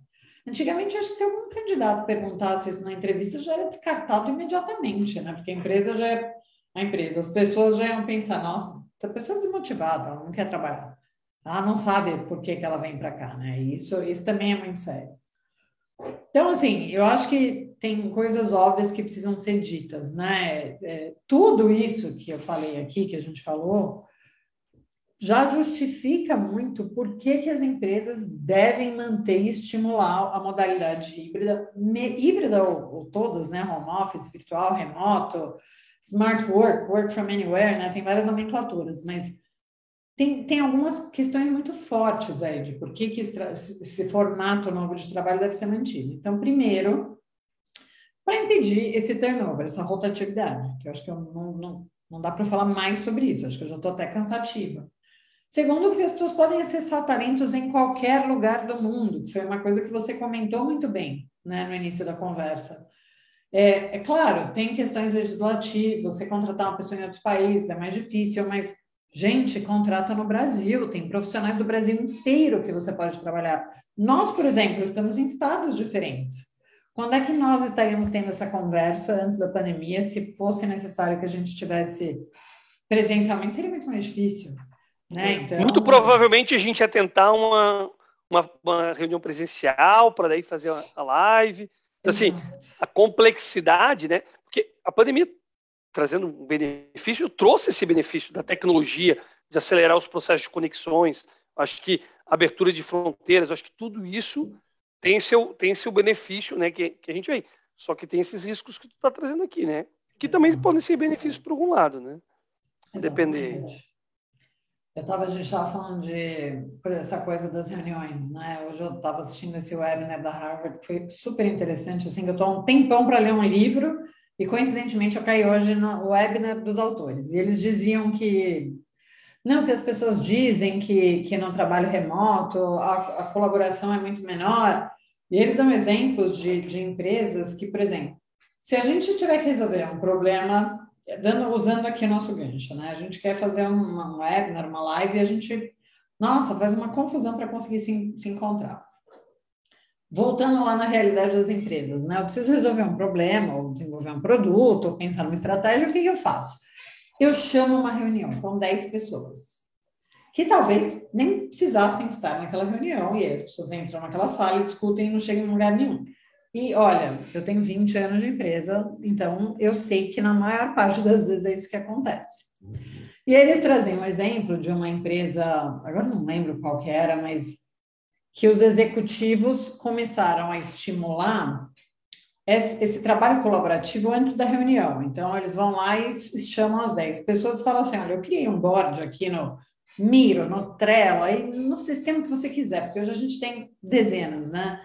Antigamente, acho que se algum candidato perguntasse isso na entrevista, já era descartado imediatamente, né? Porque a empresa já é a empresa, as pessoas já iam pensar, nossa, essa pessoa é desmotivada, ela não quer trabalhar. Ela não sabe por que, que ela vem para cá, né? isso, isso também é muito sério. Então, assim, eu acho que tem coisas óbvias que precisam ser ditas, né? É, tudo isso que eu falei aqui, que a gente falou, já justifica muito por que, que as empresas devem manter e estimular a modalidade híbrida, híbrida ou, ou, todas, né? Home office, virtual, remoto, smart work, work from anywhere, né? Tem várias nomenclaturas, mas tem, tem algumas questões muito fortes aí de por que, que esse, formato novo de trabalho deve ser mantido. Então, primeiro, para impedir esse turnover, essa rotatividade, que eu acho que eu não, não, não dá para falar mais sobre isso, acho que eu já estou até cansativa. Segundo, porque as pessoas podem acessar talentos em qualquer lugar do mundo, que foi uma coisa que você comentou muito bem né, no início da conversa. É, é, claro, tem questões legislativas, você contratar uma pessoa em outros países é mais difícil, mas, gente, contrata no Brasil, tem profissionais do Brasil inteiro que você pode trabalhar. Nós, por exemplo, estamos em estados diferentes. Quando é que nós estaríamos tendo essa conversa antes da pandemia, se fosse necessário que a gente tivesse presencialmente, seria muito mais difícil. Né? Então... Muito provavelmente a gente ia tentar uma, uma, uma reunião presencial para daí fazer a live. Então, assim, a complexidade, né? Porque a pandemia, trazendo um benefício, trouxe esse benefício da tecnologia, de acelerar os processos de conexões. Acho que abertura de fronteiras, acho que tudo isso tem seu, tem seu benefício, né? Que, que a gente vê. Só que tem esses riscos que tu está trazendo aqui, né? Que também podem ser benefícios por algum lado, né? Depender. Eu tava, a gente estava falando de essa coisa das reuniões, né? Hoje eu estava assistindo esse webinar da Harvard, que foi super interessante, assim, eu estou um tempão para ler um livro, e coincidentemente eu caí hoje no webinar dos autores, e eles diziam que, não, que as pessoas dizem que, que no trabalho remoto a, a colaboração é muito menor, e eles dão exemplos de, de empresas que, por exemplo, se a gente tiver que resolver um problema dando, usando aqui nosso gancho, né? A gente quer fazer uma webinar, uma live, e a gente, nossa, faz uma confusão para conseguir se, se encontrar. voltando lá na realidade das empresas, né? Eu preciso resolver um problema, ou desenvolver um produto, ou pensar numa estratégia, o que, que eu faço? Eu chamo uma reunião com 10 pessoas que talvez nem precisassem estar naquela reunião, e aí as pessoas entram naquela sala e discutem e não chegam em lugar nenhum. E olha, eu tenho 20 anos de empresa, então eu sei que na maior parte das vezes é isso que acontece. E eles trazem um exemplo de uma empresa, agora não lembro qual que era, mas que os executivos começaram a estimular esse, esse, trabalho colaborativo antes da reunião. Então, eles vão lá e chamam as 10 pessoas e falam assim: olha, eu criei um board aqui no Miro, no Trello, aí no sistema que você quiser, porque hoje a gente tem dezenas, né?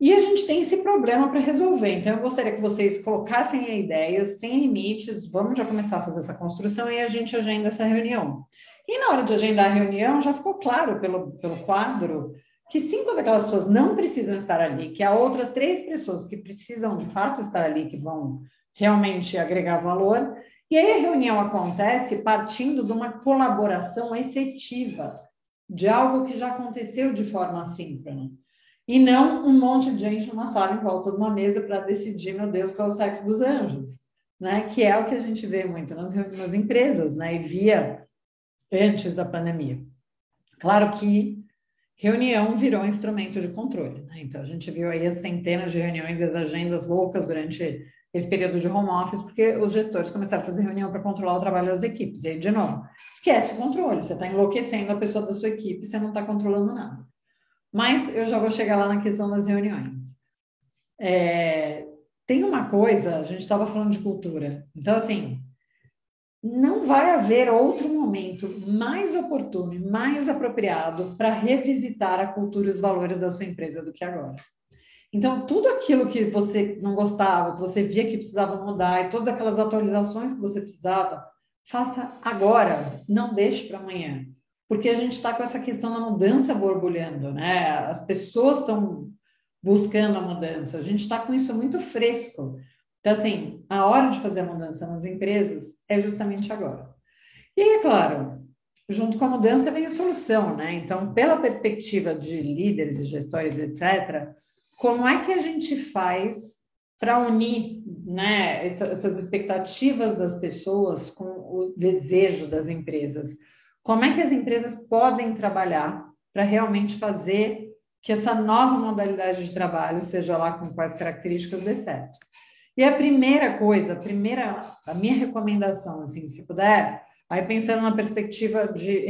E a gente tem esse problema para resolver. Então, eu gostaria que vocês colocassem a ideia, sem limites, vamos já começar a fazer essa construção e a gente agenda essa reunião. E na hora de agendar a reunião, já ficou claro pelo, pelo quadro que cinco daquelas pessoas não precisam estar ali, que há outras três pessoas que precisam de fato estar ali, que vão realmente agregar valor. E aí a reunião acontece partindo de uma colaboração efetiva, de algo que já aconteceu de forma assíncrona. E não um monte de gente numa sala em volta de uma mesa para decidir, meu Deus, qual é o sexo dos anjos, né? Que é o que a gente vê muito nas, nas empresas, né? E via antes da pandemia. Claro que reunião virou um instrumento de controle, né? Então a gente viu aí as centenas de reuniões e as agendas loucas durante esse período de home office, porque os gestores começaram a fazer reunião para controlar o trabalho das equipes. E aí, de novo, esquece o controle, você está enlouquecendo a pessoa da sua equipe, você não está controlando nada. Mas eu já vou chegar lá na questão das reuniões. É, tem uma coisa, a gente estava falando de cultura. Então, assim, não vai haver outro momento mais oportuno e mais apropriado para revisitar a cultura e os valores da sua empresa do que agora. Então, tudo aquilo que você não gostava, que você via que precisava mudar, e todas aquelas atualizações que você precisava, faça agora, não deixe para amanhã porque a gente está com essa questão da mudança borbulhando, né? As pessoas estão buscando a mudança, a gente está com isso muito fresco. Então, assim, a hora de fazer a mudança nas empresas é justamente agora. E aí, é claro, junto com a mudança vem a solução, né? Então, pela perspectiva de líderes e gestores, etc., como é que a gente faz para unir né, essas expectativas das pessoas com o desejo das empresas? Como é que as empresas podem trabalhar para realmente fazer que essa nova modalidade de trabalho, seja lá com quais características, dê certo? E a primeira coisa, a primeira, a minha recomendação, assim, se puder, aí pensando na perspectiva de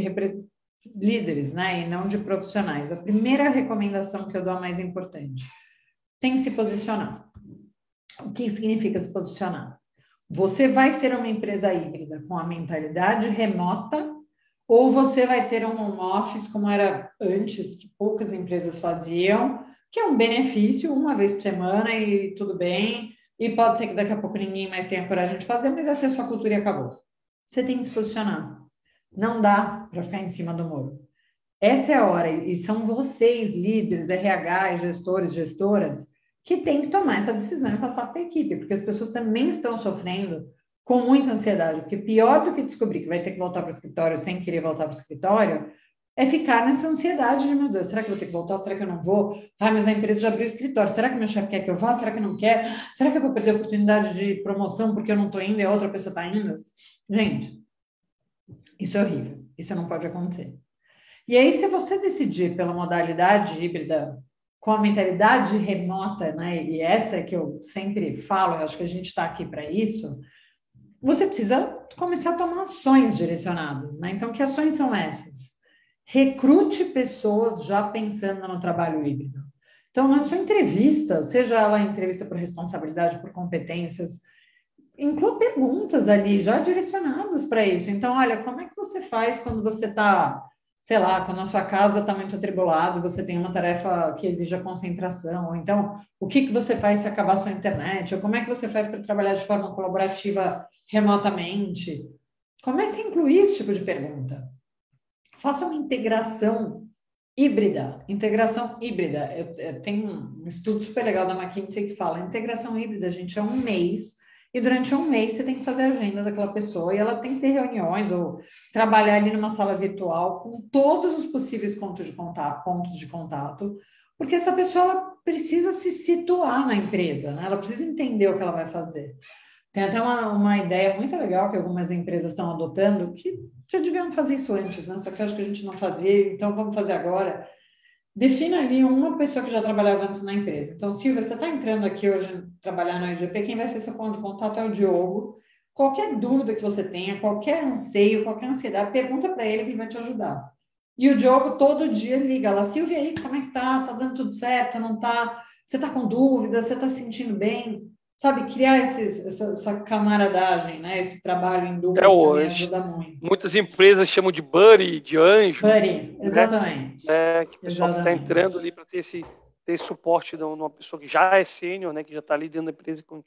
líderes, né, e não de profissionais, a primeira recomendação que eu dou a mais importante, tem que se posicionar. O que significa se posicionar? Você vai ser uma empresa híbrida com a mentalidade remota ou você vai ter um home office, como era antes, que poucas empresas faziam, que é um benefício, uma vez por semana e tudo bem, e pode ser que daqui a pouco ninguém mais tenha coragem de fazer, mas essa é a sua cultura e acabou. Você tem que se posicionar. Não dá para ficar em cima do muro. Essa é a hora, e são vocês, líderes, RH, gestores, gestoras, que têm que tomar essa decisão e passar para a equipe, porque as pessoas também estão sofrendo com muita ansiedade, porque pior do que descobrir que vai ter que voltar para o escritório sem querer voltar para o escritório, é ficar nessa ansiedade de, meu Deus, será que eu vou ter que voltar? Será que eu não vou? Ah, mas a empresa já abriu o escritório. Será que meu chefe quer que eu vá? Será que não quer? Será que eu vou perder a oportunidade de promoção porque eu não estou indo e a outra pessoa está indo? Gente, isso é horrível. Isso não pode acontecer. E aí, se você decidir pela modalidade híbrida com a mentalidade remota, né? E essa que eu sempre falo, eu acho que a gente está aqui para isso, você precisa começar a tomar ações direcionadas, né? Então, que ações são essas? Recrute pessoas já pensando no trabalho híbrido. Então, na sua entrevista, seja ela entrevista por responsabilidade, por competências, inclua perguntas ali já direcionadas para isso. Então, olha, como é que você faz quando você está, sei lá, quando a sua casa está muito atribulada, você tem uma tarefa que exige a concentração, ou então, o que, que você faz se acabar sua internet, ou como é que você faz para trabalhar de forma colaborativa remotamente? Comece a incluir esse tipo de pergunta. Faça uma integração híbrida. Integração híbrida. Eu, eu, tem um estudo super legal da McKinsey que fala: integração híbrida, gente, é um mês. E durante um mês você tem que fazer a agenda daquela pessoa e ela tem que ter reuniões ou trabalhar ali numa sala virtual com todos os possíveis pontos de contato, pontos de contato porque essa pessoa precisa se situar na empresa, né? ela precisa entender o que ela vai fazer. Tem até uma, uma ideia muito legal que algumas empresas estão adotando, que já deviam fazer isso antes, né? só que acho que a gente não fazia, então vamos fazer agora. Defina ali uma pessoa que já trabalhava antes na empresa. Então, Silvia, você está entrando aqui hoje trabalhar no IGP, quem vai ser seu ponto de contato é o Diogo. Qualquer dúvida que você tenha, qualquer anseio, qualquer ansiedade, pergunta para ele que ele vai te ajudar. E o Diogo todo dia liga lá, Silvia, aí, como é que tá? Tá dando tudo certo? Não tá? Você tá com dúvida? Você tá se sentindo bem? Sabe, criar esses, essa, essa, camaradagem, né? Esse trabalho em dupla é hoje. ajuda muito. Muitas empresas chamam de buddy, de anjo. Buddy, né? exatamente. Né? É, que o pessoal está entrando ali para ter esse, ter suporte de uma pessoa que já é sênior, né? Que já está ali dentro da empresa e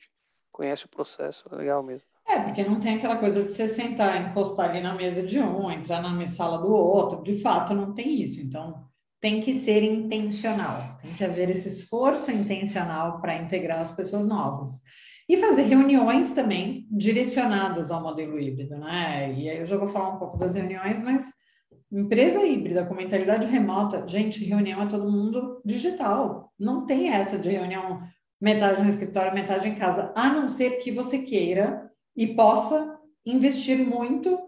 conhece o processo. É legal mesmo. É, porque não tem aquela coisa de você sentar, encostar ali na mesa de um, entrar na sala do outro. De fato, não tem isso. Então, tem que ser intencional. Tem que haver esse esforço intencional para integrar as pessoas novas. E fazer reuniões também direcionadas ao modelo híbrido, né? E aí eu já vou falar um pouco das reuniões, mas empresa híbrida com mentalidade remota, gente, reunião é todo mundo digital. Não tem essa de reunião metade no escritório, metade em casa, a não ser que você queira e possa investir muito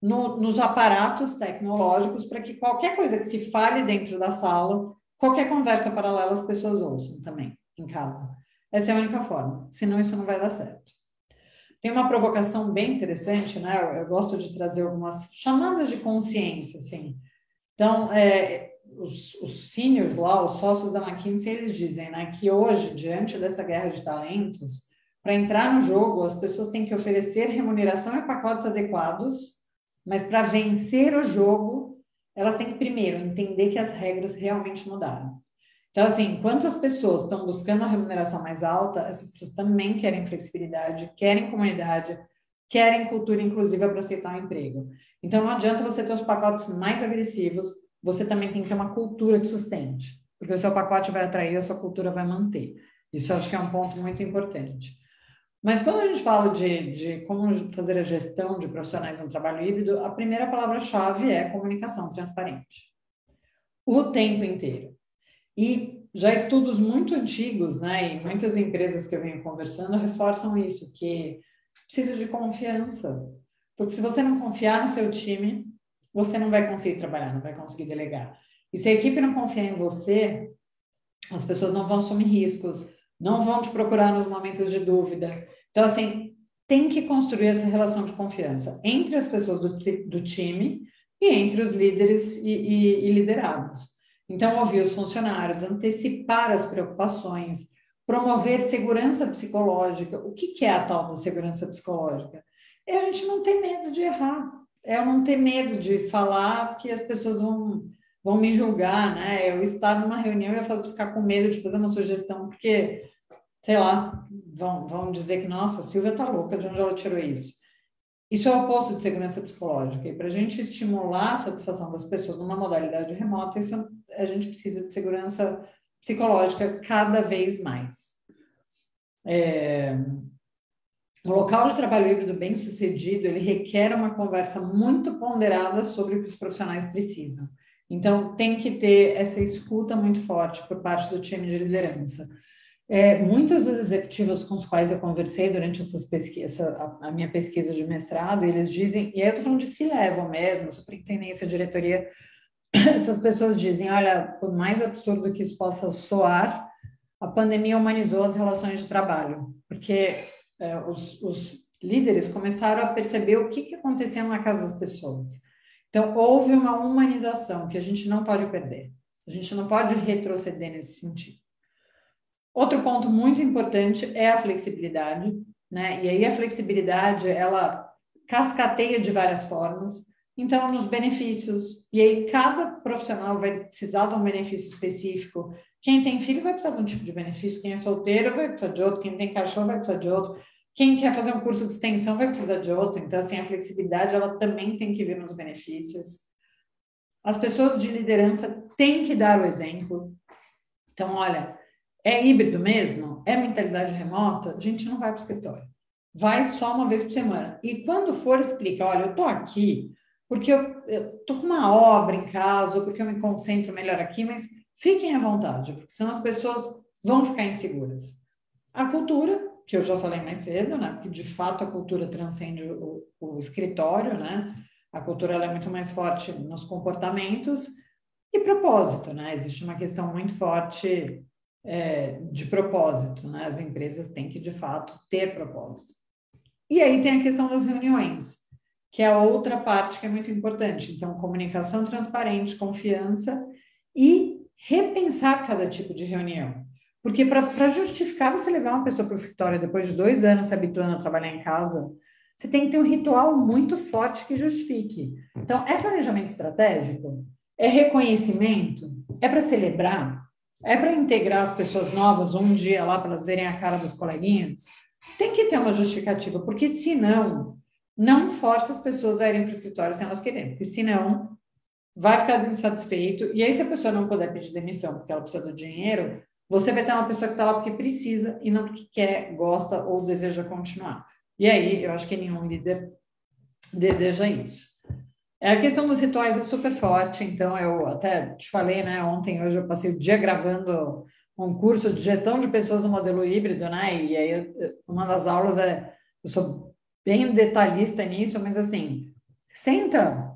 no, nos aparatos tecnológicos para que qualquer coisa que se fale dentro da sala, qualquer conversa paralela, as pessoas ouçam também em casa. Essa é a única forma, senão isso não vai dar certo. Tem uma provocação bem interessante, né? Eu, eu gosto de trazer algumas chamadas de consciência, assim. Então, é, os, os seniors lá, os sócios da McKinsey, eles dizem né, que hoje, diante dessa guerra de talentos, para entrar no jogo, as pessoas têm que oferecer remuneração e pacotes adequados, mas para vencer o jogo, elas têm que primeiro entender que as regras realmente mudaram. Então, assim, enquanto as pessoas estão buscando a remuneração mais alta, essas pessoas também querem flexibilidade, querem comunidade, querem cultura inclusiva para aceitar um emprego. Então, não adianta você ter os pacotes mais agressivos, você também tem que ter uma cultura que sustente, porque o seu pacote vai atrair, a sua cultura vai manter. Isso acho que é um ponto muito importante. Mas quando a gente fala de, de como fazer a gestão de profissionais no trabalho híbrido, a primeira palavra-chave é comunicação transparente. O tempo inteiro. E já estudos muito antigos, né, e muitas empresas que eu venho conversando reforçam isso, que precisa de confiança. Porque se você não confiar no seu time, você não vai conseguir trabalhar, não vai conseguir delegar. E se a equipe não confiar em você, as pessoas não vão assumir riscos, não vão te procurar nos momentos de dúvida. Então, assim, tem que construir essa relação de confiança entre as pessoas do, do time e entre os líderes e, e, e liderados. Então, ouvir os funcionários, antecipar as preocupações, promover segurança psicológica. O que, que é a tal da segurança psicológica? É a gente não ter medo de errar, é não ter medo de falar que as pessoas vão, vão me julgar, né? Eu estar numa reunião e eu faço, ficar com medo de fazer uma sugestão, porque sei lá, vão, vão dizer que, nossa, a Silvia tá louca, de onde ela tirou isso? Isso é o oposto de segurança psicológica. E para a gente estimular a satisfação das pessoas numa modalidade remota, isso a gente precisa de segurança psicológica cada vez mais. É... O local de trabalho híbrido bem sucedido, ele requer uma conversa muito ponderada sobre o que os profissionais precisam. Então, tem que ter essa escuta muito forte por parte do time de liderança. É, muitos dos executivos com os quais eu conversei durante essas pesquisas, a, a, minha pesquisa de mestrado, eles dizem, e aí eu estou falando de se levam mesmo, superintendência, diretoria, [coughs] essas pessoas dizem, olha, por mais absurdo que isso possa soar, a pandemia humanizou as relações de trabalho, porque é, os, os, líderes começaram a perceber o que, que acontecia na casa das pessoas. Então, houve uma humanização que a gente não pode perder. A gente não pode retroceder nesse sentido. Outro ponto muito importante é a flexibilidade, né? E aí a flexibilidade, ela cascateia de várias formas. Então, nos benefícios, e aí cada profissional vai precisar de um benefício específico. Quem tem filho vai precisar de um tipo de benefício, quem é solteiro vai precisar de outro, quem tem cachorro vai precisar de outro, quem quer fazer um curso de extensão vai precisar de outro. Então, assim, a flexibilidade, ela também tem que vir nos benefícios. As pessoas de liderança têm que dar o exemplo. Então, olha, é híbrido mesmo? É mentalidade remota? A gente não vai para o escritório. Vai só uma vez por semana. E quando for, explica: olha, eu estou aqui porque eu estou com uma obra em casa, ou porque eu me concentro melhor aqui, mas fiquem à vontade, porque senão as pessoas vão ficar inseguras. A cultura, que eu já falei mais cedo, né? Porque de fato a cultura transcende o, o escritório, né? A cultura é muito mais forte nos comportamentos e propósito, né? Existe uma questão muito forte é, de propósito, né? As empresas têm que de fato ter propósito. E aí tem a questão das reuniões, que é a outra parte que é muito importante. Então, comunicação transparente, confiança e repensar cada tipo de reunião. Porque para justificar você levar uma pessoa para o escritório depois de dois anos se habituando a trabalhar em casa, você tem que ter um ritual muito forte que justifique. Então, é planejamento estratégico? É reconhecimento? É para celebrar? É para integrar as pessoas novas um dia lá para elas verem a cara dos coleguinhas? Tem que ter uma justificativa, porque senão, não força as pessoas a irem para o escritório sem elas quererem, porque senão vai ficar insatisfeito. E aí, se a pessoa não puder pedir demissão porque ela precisa do dinheiro, você vai ter uma pessoa que está lá porque precisa e não porque quer, gosta ou deseja continuar. E aí, eu acho que nenhum líder deseja isso. A questão dos rituais é super forte, então eu até te falei, né? Ontem, hoje eu passei o dia gravando um curso de gestão de pessoas no modelo híbrido, né? E aí, uma das aulas é, eu sou bem detalhista nisso, mas assim, senta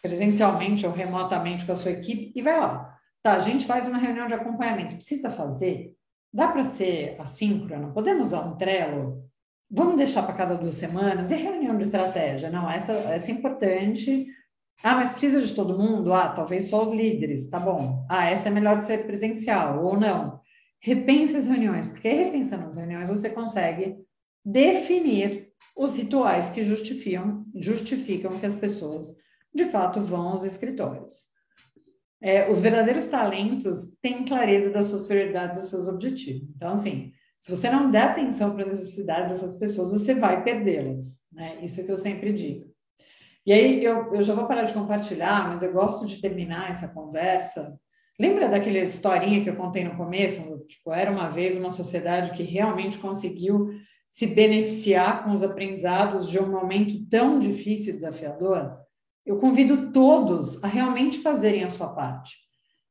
presencialmente ou remotamente com a sua equipe e vai lá. Tá, a gente faz uma reunião de acompanhamento. Precisa fazer? Dá para ser assíncrono? Podemos usar um Trello? Vamos deixar para cada duas semanas? E reunião de estratégia? Não, essa, essa é importante. Ah, mas precisa de todo mundo? Ah, talvez só os líderes, tá bom. Ah, essa é melhor de ser presencial ou não. Repense as reuniões, porque repensando as reuniões você consegue definir os rituais que justificam, justificam que as pessoas de fato vão aos escritórios. É, os verdadeiros talentos têm clareza das suas prioridades dos seus objetivos. Então, assim, se você não der atenção para as necessidades dessas pessoas, você vai perdê-las. Né? Isso é que eu sempre digo. E aí, eu, eu já vou parar de compartilhar, mas eu gosto de terminar essa conversa. Lembra daquela historinha que eu contei no começo? Tipo, era uma vez uma sociedade que realmente conseguiu se beneficiar com os aprendizados de um momento tão difícil e desafiador? Eu convido todos a realmente fazerem a sua parte.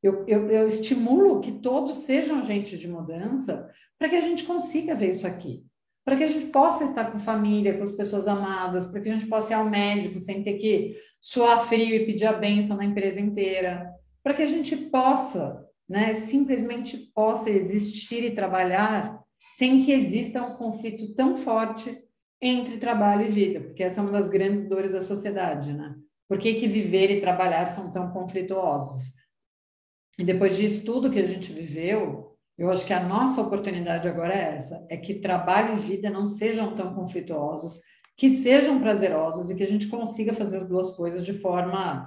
Eu, eu, eu estimulo que todos sejam agentes de mudança para que a gente consiga ver isso aqui. Para que a gente possa estar com família, com as pessoas amadas, para que a gente possa ir ao médico sem ter que suar frio e pedir a benção na empresa inteira. Para que a gente possa, né, simplesmente possa existir e trabalhar sem que exista um conflito tão forte entre trabalho e vida, porque essa é uma das grandes dores da sociedade, né? Por que, que viver e trabalhar são tão conflituosos? E depois disso tudo que a gente viveu, eu acho que a nossa oportunidade agora é essa: é que trabalho e vida não sejam tão conflituosos, que sejam prazerosos e que a gente consiga fazer as duas coisas de forma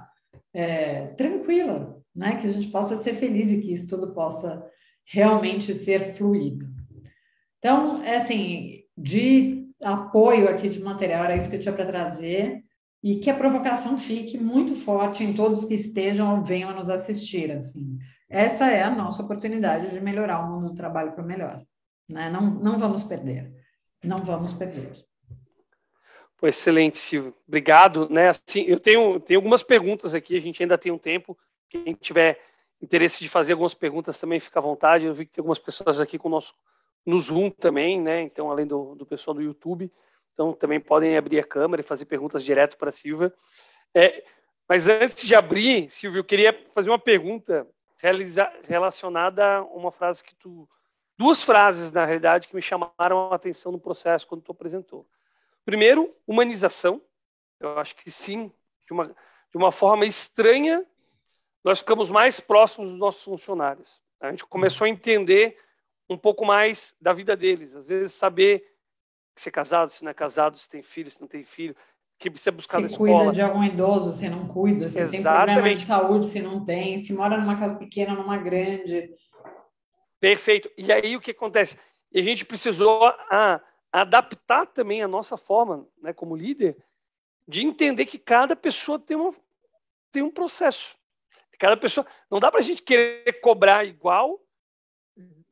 é, tranquila, né? Que a gente possa ser feliz e que isso tudo possa realmente ser fluido. Então, é assim, de apoio aqui de material, era isso que eu tinha para trazer e que a provocação fique muito forte em todos que estejam ou venham a nos assistir. Assim. Essa é a nossa oportunidade de melhorar o mundo do trabalho para melhor. Né? Não, não vamos perder. Não vamos perder. Pô, excelente, Silvio. Obrigado. Né? Assim, eu tenho, tenho algumas perguntas aqui, a gente ainda tem um tempo. Quem tiver interesse de fazer algumas perguntas também fica à vontade. Eu vi que tem algumas pessoas aqui conosco no Zoom também, né? Então, além do, do pessoal do YouTube. Então, também podem abrir a câmera e fazer perguntas direto para a Silvia. É, mas antes de abrir, Silvio, eu queria fazer uma pergunta relacionada a uma frase que tu. Duas frases, na realidade, que me chamaram a atenção no processo quando tu apresentou. Primeiro, humanização. Eu acho que sim, de uma, de uma forma estranha, nós ficamos mais próximos dos nossos funcionários. A gente começou a entender um pouco mais da vida deles, às vezes saber se é casado, se não é casado, se tem filho, se não tem filho, que precisa buscar se na escola. Se cuida de algum idoso, se não cuida, se Exatamente. tem problema de saúde, se não tem, se mora numa casa pequena, numa grande. Perfeito. E aí o que acontece? a gente precisou a, adaptar também a nossa forma, né, como líder, de entender que cada pessoa tem, uma, tem um processo. Cada pessoa. Não dá para a gente querer cobrar igual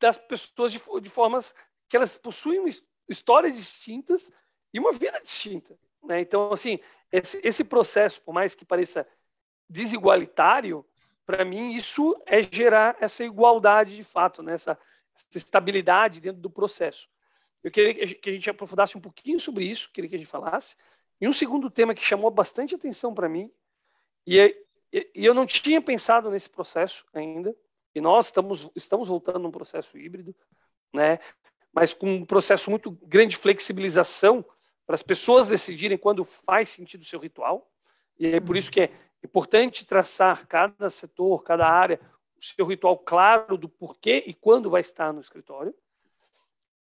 das pessoas de, de formas que elas possuem histórias distintas e uma vida distinta. Né? Então, assim, esse, esse, processo, por mais que pareça desigualitário, para mim, isso é gerar essa igualdade de fato, né? essa, essa estabilidade dentro do processo. Eu queria que a gente aprofundasse um pouquinho sobre isso, queria que a gente falasse. E um segundo tema que chamou bastante atenção para mim, e, e, eu não tinha pensado nesse processo ainda, e nós estamos, estamos voltando num processo híbrido, né? Mas com um processo muito grande de flexibilização para as pessoas decidirem quando faz sentido o seu ritual. E é por isso que é importante traçar cada setor, cada área, o seu ritual claro do porquê e quando vai estar no escritório.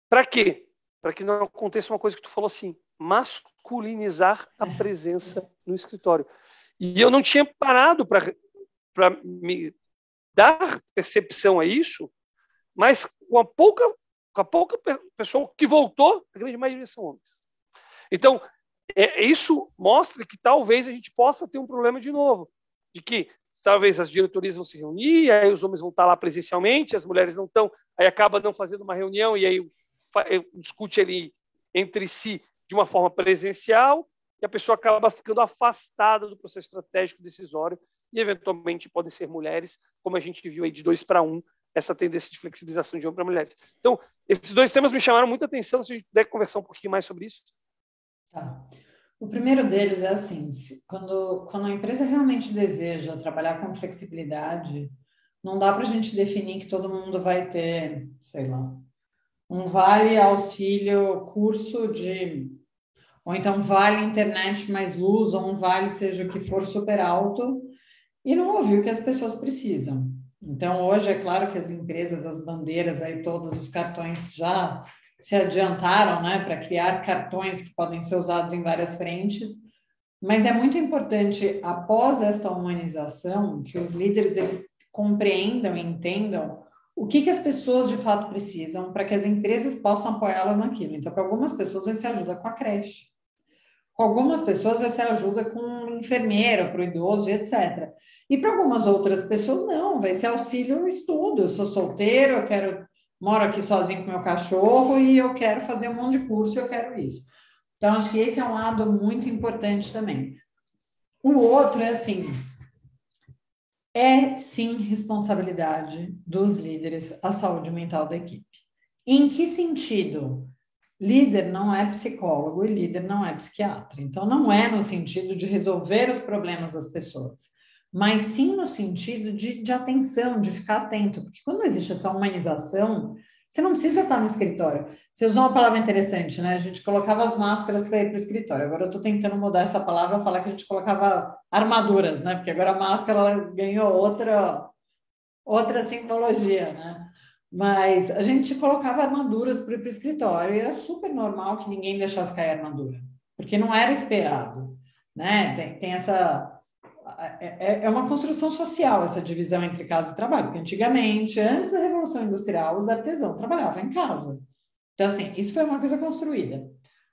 Para quê? Para que não aconteça uma coisa que tu falou assim, masculinizar a presença no escritório. E eu não tinha parado para me dar percepção a isso, mas com a pouca, com a pouca pessoa que voltou, a grande maioria são homens. Então, é, isso mostra que talvez a gente possa ter um problema de novo, de que talvez as diretorias vão se reunir, aí os homens vão estar lá presencialmente, as mulheres não estão, aí acaba não fazendo uma reunião e aí discute ali entre si de uma forma presencial e a pessoa acaba ficando afastada do processo estratégico decisório e eventualmente podem ser mulheres, como a gente viu aí de dois para um, essa tendência de flexibilização de homem para mulheres. Então, esses dois temas me chamaram muita atenção, se a gente puder conversar um pouquinho mais sobre isso. Tá. O primeiro deles é assim, quando, quando a empresa realmente deseja trabalhar com flexibilidade, não dá para a gente definir que todo mundo vai ter, sei lá, um vale auxílio curso de ou então vale internet mais luz, ou um vale seja o que for super alto, e não ouvir o que as pessoas precisam. Então, hoje é claro que as empresas, as bandeiras, aí todos os cartões já se adiantaram né, para criar cartões que podem ser usados em várias frentes, mas é muito importante, após esta humanização, que os líderes eles compreendam e entendam o que, que as pessoas de fato precisam para que as empresas possam apoiá-las naquilo. Então, para algumas pessoas, vai ser ajuda com a creche. Com algumas pessoas, vai ser ajuda com um enfermeiro para o idoso etc. E para algumas outras pessoas, não, vai ser auxílio estudo. Eu sou solteiro, eu quero moro aqui sozinho com meu cachorro e eu quero fazer um monte de curso, eu quero isso. Então, acho que esse é um lado muito importante também. O outro é assim: é sim responsabilidade dos líderes a saúde mental da equipe. Em que sentido? Líder não é psicólogo e líder não é psiquiatra. Então, não é no sentido de resolver os problemas das pessoas mas sim no sentido de, de atenção, de ficar atento, porque quando existe essa humanização, você não precisa estar no escritório. Você usou uma palavra interessante, né? A gente colocava as máscaras para ir para o escritório. Agora eu estou tentando mudar essa palavra, falar que a gente colocava armaduras, né? Porque agora a máscara ganhou outra outra simbologia, né? Mas a gente colocava armaduras para ir para o escritório e era super normal que ninguém deixasse cair a armadura, porque não era esperado, né? Tem, tem essa é, é, é uma construção social essa divisão entre casa e trabalho, porque antigamente, antes da Revolução Industrial, os artesãos trabalhavam em casa. Então, assim, isso foi uma coisa construída.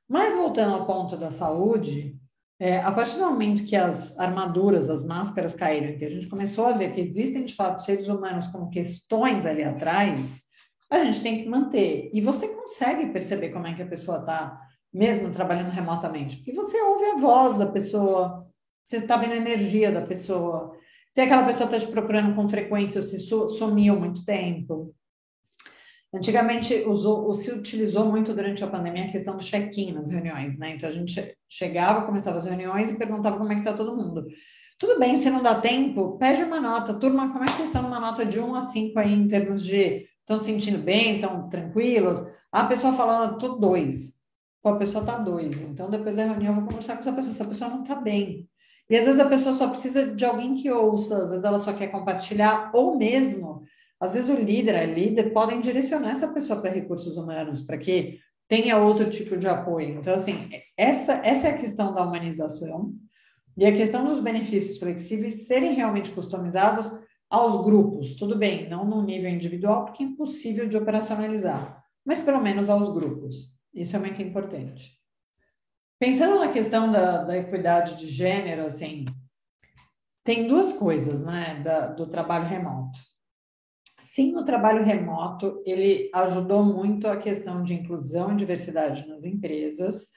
Mas voltando ao ponto da saúde, é, a partir do momento que as armaduras, as máscaras caíram, que a gente começou a ver que existem de fato seres humanos com questões ali atrás, a gente tem que manter. E você consegue perceber como é que a pessoa está, mesmo trabalhando remotamente, porque você ouve a voz da pessoa, você está vendo a energia da pessoa. Se aquela pessoa está te procurando com frequência ou se sumiu muito tempo. Antigamente usou, se utilizou muito durante a pandemia a questão do check-in nas reuniões, né? Então a gente chegava, começava as reuniões e perguntava como é que está todo mundo. Tudo bem, se não dá tempo, pede uma nota. Turma, como é que vocês estão numa nota de 1 a 5 aí em termos de estão se sentindo bem, estão tranquilos? A pessoa falando, tô dois. Pô, a pessoa tá dois. Então, depois da reunião, eu vou conversar com essa pessoa. Essa pessoa não tá bem. E às vezes a pessoa só precisa de alguém que ouça, às vezes ela só quer compartilhar, ou mesmo, às vezes o líder, a líder, podem direcionar essa pessoa para recursos humanos, para que tenha outro tipo de apoio. Então, assim, essa, essa é a questão da humanização e a questão dos benefícios flexíveis serem realmente customizados aos grupos. Tudo bem, não no nível individual, porque é impossível de operacionalizar, mas pelo menos aos grupos. Isso é muito importante. Pensando na questão da, da equidade de gênero, assim, tem duas coisas, né, da, do trabalho remoto. Sim, o trabalho remoto, ele ajudou muito a questão de inclusão e diversidade nas empresas,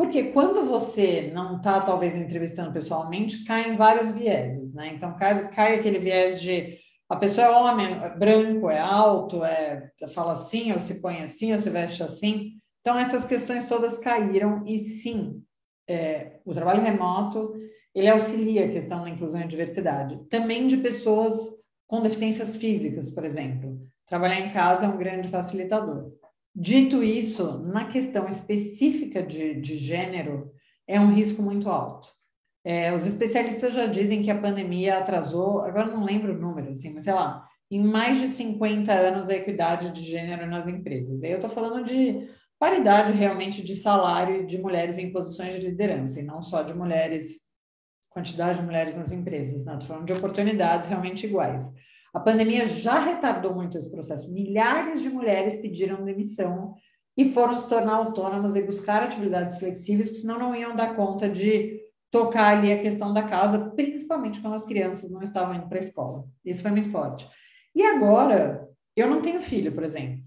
Porque quando você não está, talvez, entrevistando pessoalmente, caem vários vieses, né? Então, cai, cai aquele viés de a pessoa é homem, é branco, é alto, é, fala assim, ou se põe assim, ou se veste assim. Então, essas questões todas caíram e sim, é, o trabalho remoto, ele auxilia a questão da inclusão e diversidade. Também de pessoas com deficiências físicas, por exemplo. Trabalhar em casa é um grande facilitador. Dito isso, na questão específica de, de gênero, é um risco muito alto. É, os especialistas já dizem que a pandemia atrasou, agora não lembro o número, assim, mas sei lá, em mais de 50 anos a equidade de gênero nas empresas. Eu estou falando de paridade realmente de salário de mulheres em posições de liderança, e não só de mulheres, quantidade de mulheres nas empresas, né? Estou falando de oportunidades realmente iguais. A pandemia já retardou muito esse processo. Milhares de mulheres pediram demissão e foram se tornar autônomas e buscar atividades flexíveis, porque senão não iam dar conta de tocar ali a questão da casa, principalmente quando as crianças não estavam indo para a escola. Isso foi muito forte. E agora, eu não tenho filho, por exemplo.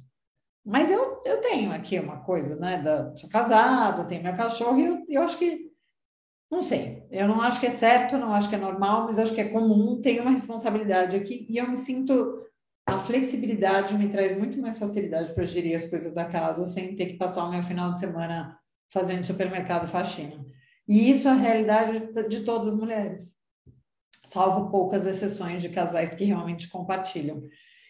Mas eu, eu tenho aqui uma coisa, né? Da, sou casada, tenho meu cachorro, e eu, eu acho que. Não sei, eu não acho que é certo, não acho que é normal, mas acho que é comum, tenho uma responsabilidade aqui e eu me sinto. A flexibilidade me traz muito mais facilidade para gerir as coisas da casa sem ter que passar o meu final de semana fazendo supermercado faxina. E isso é a realidade de todas as mulheres, salvo poucas exceções de casais que realmente compartilham.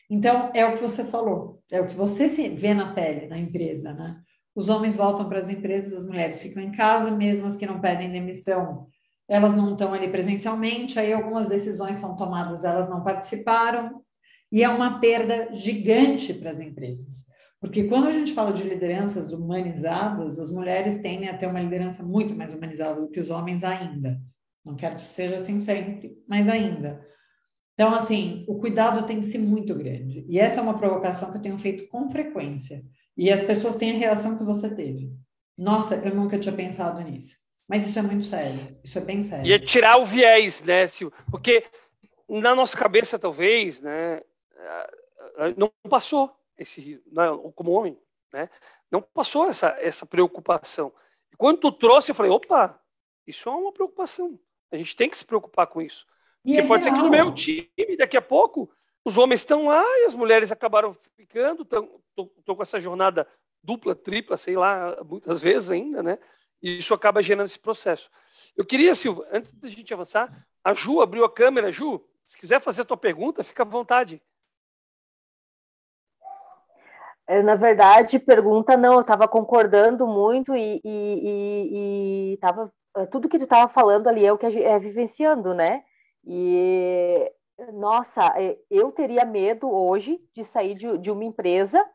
Então, é o que você falou, é o que você se vê na pele na empresa, né? Os homens voltam para as empresas, as mulheres ficam em casa, mesmo as que não pedem demissão, elas não estão ali presencialmente, aí algumas decisões são tomadas, elas não participaram, e é uma perda gigante para as empresas. Porque quando a gente fala de lideranças humanizadas, as mulheres tendem a ter uma liderança muito mais humanizada do que os homens ainda. Não quero que seja assim sempre, mas ainda. Então, assim, o cuidado tem que ser muito grande. E essa é uma provocação que eu tenho feito com frequência. E as pessoas têm a reação que você teve. Nossa, eu nunca tinha pensado nisso. Mas isso é muito sério. Isso é bem sério. E é tirar o viés, né, Sil? Porque na nossa cabeça, talvez, né, não passou esse, né, como homem, né? Não passou essa, essa preocupação. E quando tu trouxe, eu falei, opa, isso é uma preocupação. A gente tem que se preocupar com isso. E Porque é pode real. ser que no meu time, daqui a pouco, os homens estão lá e as mulheres acabaram ficando, estão com essa jornada dupla, tripla, sei lá, muitas vezes ainda, né? E isso acaba gerando esse processo. Eu queria, Silvio, antes da gente avançar, a Ju abriu a câmera. Ju, se quiser fazer a tua pergunta, fica à vontade. É, na verdade, pergunta não, eu estava concordando muito e, e, e, tava, é, tudo que tu estava falando ali é o que é vivenciando, né? E nossa, é, eu teria medo hoje de sair de, de uma empresa,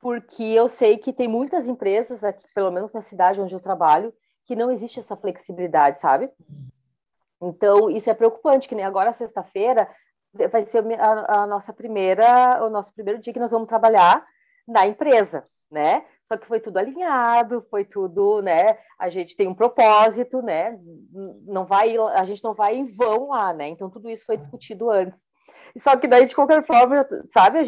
porque eu sei que tem muitas empresas, aqui, pelo menos na cidade onde eu trabalho, que não existe essa flexibilidade, sabe? Então, isso é preocupante, que nem agora, sexta-feira, vai ser a, a, nossa primeira, o nosso primeiro dia que nós vamos trabalhar na empresa, né? Só que foi tudo alinhado, foi tudo, né? A gente tem um propósito, né? Não vai, a gente não vai em vão lá, né? Então tudo isso foi discutido antes. Só que daí, de qualquer forma, sabe,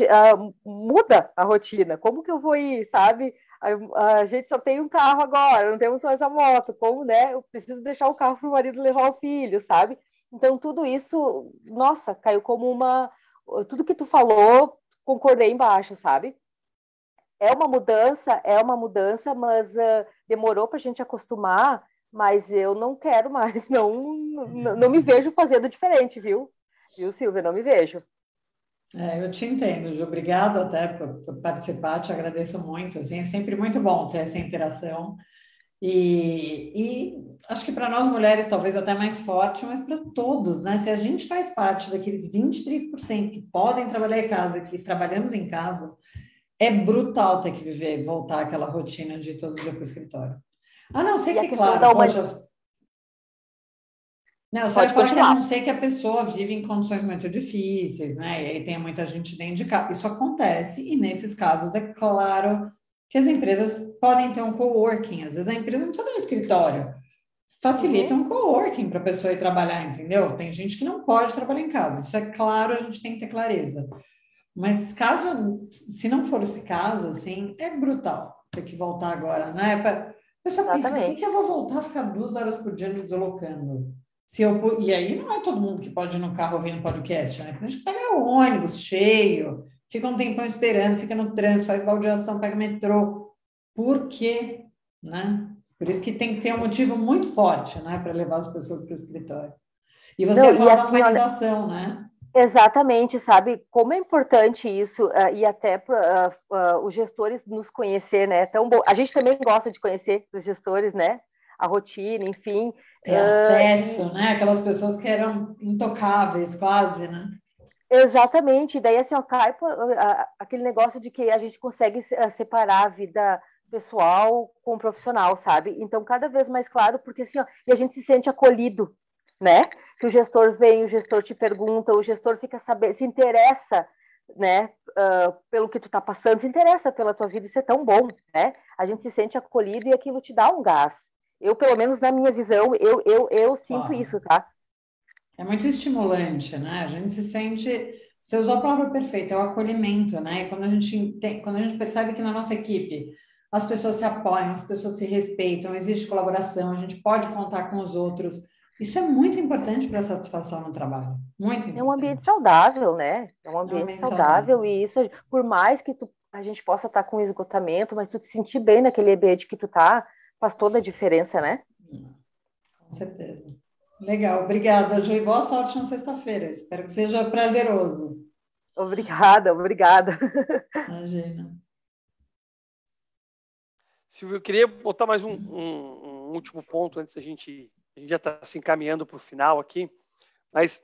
muda a rotina. Como que eu vou ir, sabe? A, a, gente só tem um carro agora, não temos mais a moto. Como, né? Eu preciso deixar o carro para o marido levar o filho, sabe? Então, tudo isso, nossa, caiu como uma. Tudo que tu falou, concordei embaixo, sabe? É uma mudança, é uma mudança, mas uh, demorou para a gente acostumar, mas eu não quero mais, [laughs] não, não, não me vejo fazendo diferente, viu? Viu, Silvia? Não me vejo. É, eu te entendo, Ju. Obrigada até por, participar, te agradeço muito. Assim, é sempre muito bom ter essa interação. E, e acho que para nós mulheres talvez até mais forte, mas para todos, né? Se a gente faz parte daqueles 23% que podem trabalhar em casa, que trabalhamos em casa, é brutal ter que viver, voltar àquela rotina de todo dia para o escritório. Ah, não, sei e que, claro, poxa, não, só Pode falar que a não ser que a pessoa vive em condições muito difíceis, né? E aí tem muita gente dentro de casa. Isso acontece, e nesses casos, é claro que as empresas podem ter um coworking. Às vezes a empresa não precisa ter um escritório. Facilita uhum. um coworking para a pessoa ir trabalhar, entendeu? Tem gente que não pode trabalhar em casa. Isso é claro, a gente tem que ter clareza. Mas caso, se não for esse caso, assim, é brutal ter que voltar agora, né? A pessoa pensa, por que eu vou voltar a ficar duas horas por dia me deslocando? Se eu, e aí não é todo mundo que pode ir no carro ouvindo podcast, né? Porque a gente pega o ônibus cheio, fica um tempão esperando, fica no trânsito, faz baldeação, pega metrô. Por quê? Né? Por isso que tem que ter um motivo muito forte, né, para levar as pessoas para o escritório. E você não, fala da humanização, né? Exatamente, sabe? Como é importante isso, uh, e até uh, uh, os gestores nos conhecer, né? Tão bom. A gente também gosta de conhecer os gestores, né? A rotina, enfim. Ter acesso, né? Aquelas pessoas que eram intocáveis, quase, né? Exatamente. Daí, assim, ó, cai aquele negócio de que a gente consegue separar a vida pessoal com o profissional, sabe? Então, cada vez mais claro, porque assim, ó, e a gente se sente acolhido, né? Que o gestor vem, o gestor te pergunta, o gestor fica sabendo, se interessa, né, uh, pelo que tu tá passando, se interessa pela tua vida, isso é tão bom, né? A gente se sente acolhido e aquilo te dá um gás. Eu, pelo menos na minha visão, eu, eu, eu sinto ah, isso, tá? É muito estimulante, né? A gente se sente. Você usou a palavra perfeita, é o acolhimento, né? E quando a gente tem, quando a gente percebe que na nossa equipe as pessoas se apoiam, as pessoas se respeitam, existe colaboração, a gente pode contar com os outros. Isso é muito importante para a satisfação no trabalho. Muito importante. É um ambiente saudável, né? É um ambiente, é um ambiente saudável, saudável, e isso, por mais que tu, a gente possa estar com esgotamento, mas tu te sentir bem naquele ambiente que tu tá, faz toda a diferença, né? Com certeza. Legal, obrigada, Ju, e boa sorte na sexta-feira. Espero que seja prazeroso. Obrigada, obrigada. Imagina. Silvio, eu queria botar mais um, um, um último ponto antes da gente. A gente já está se encaminhando para o final aqui, mas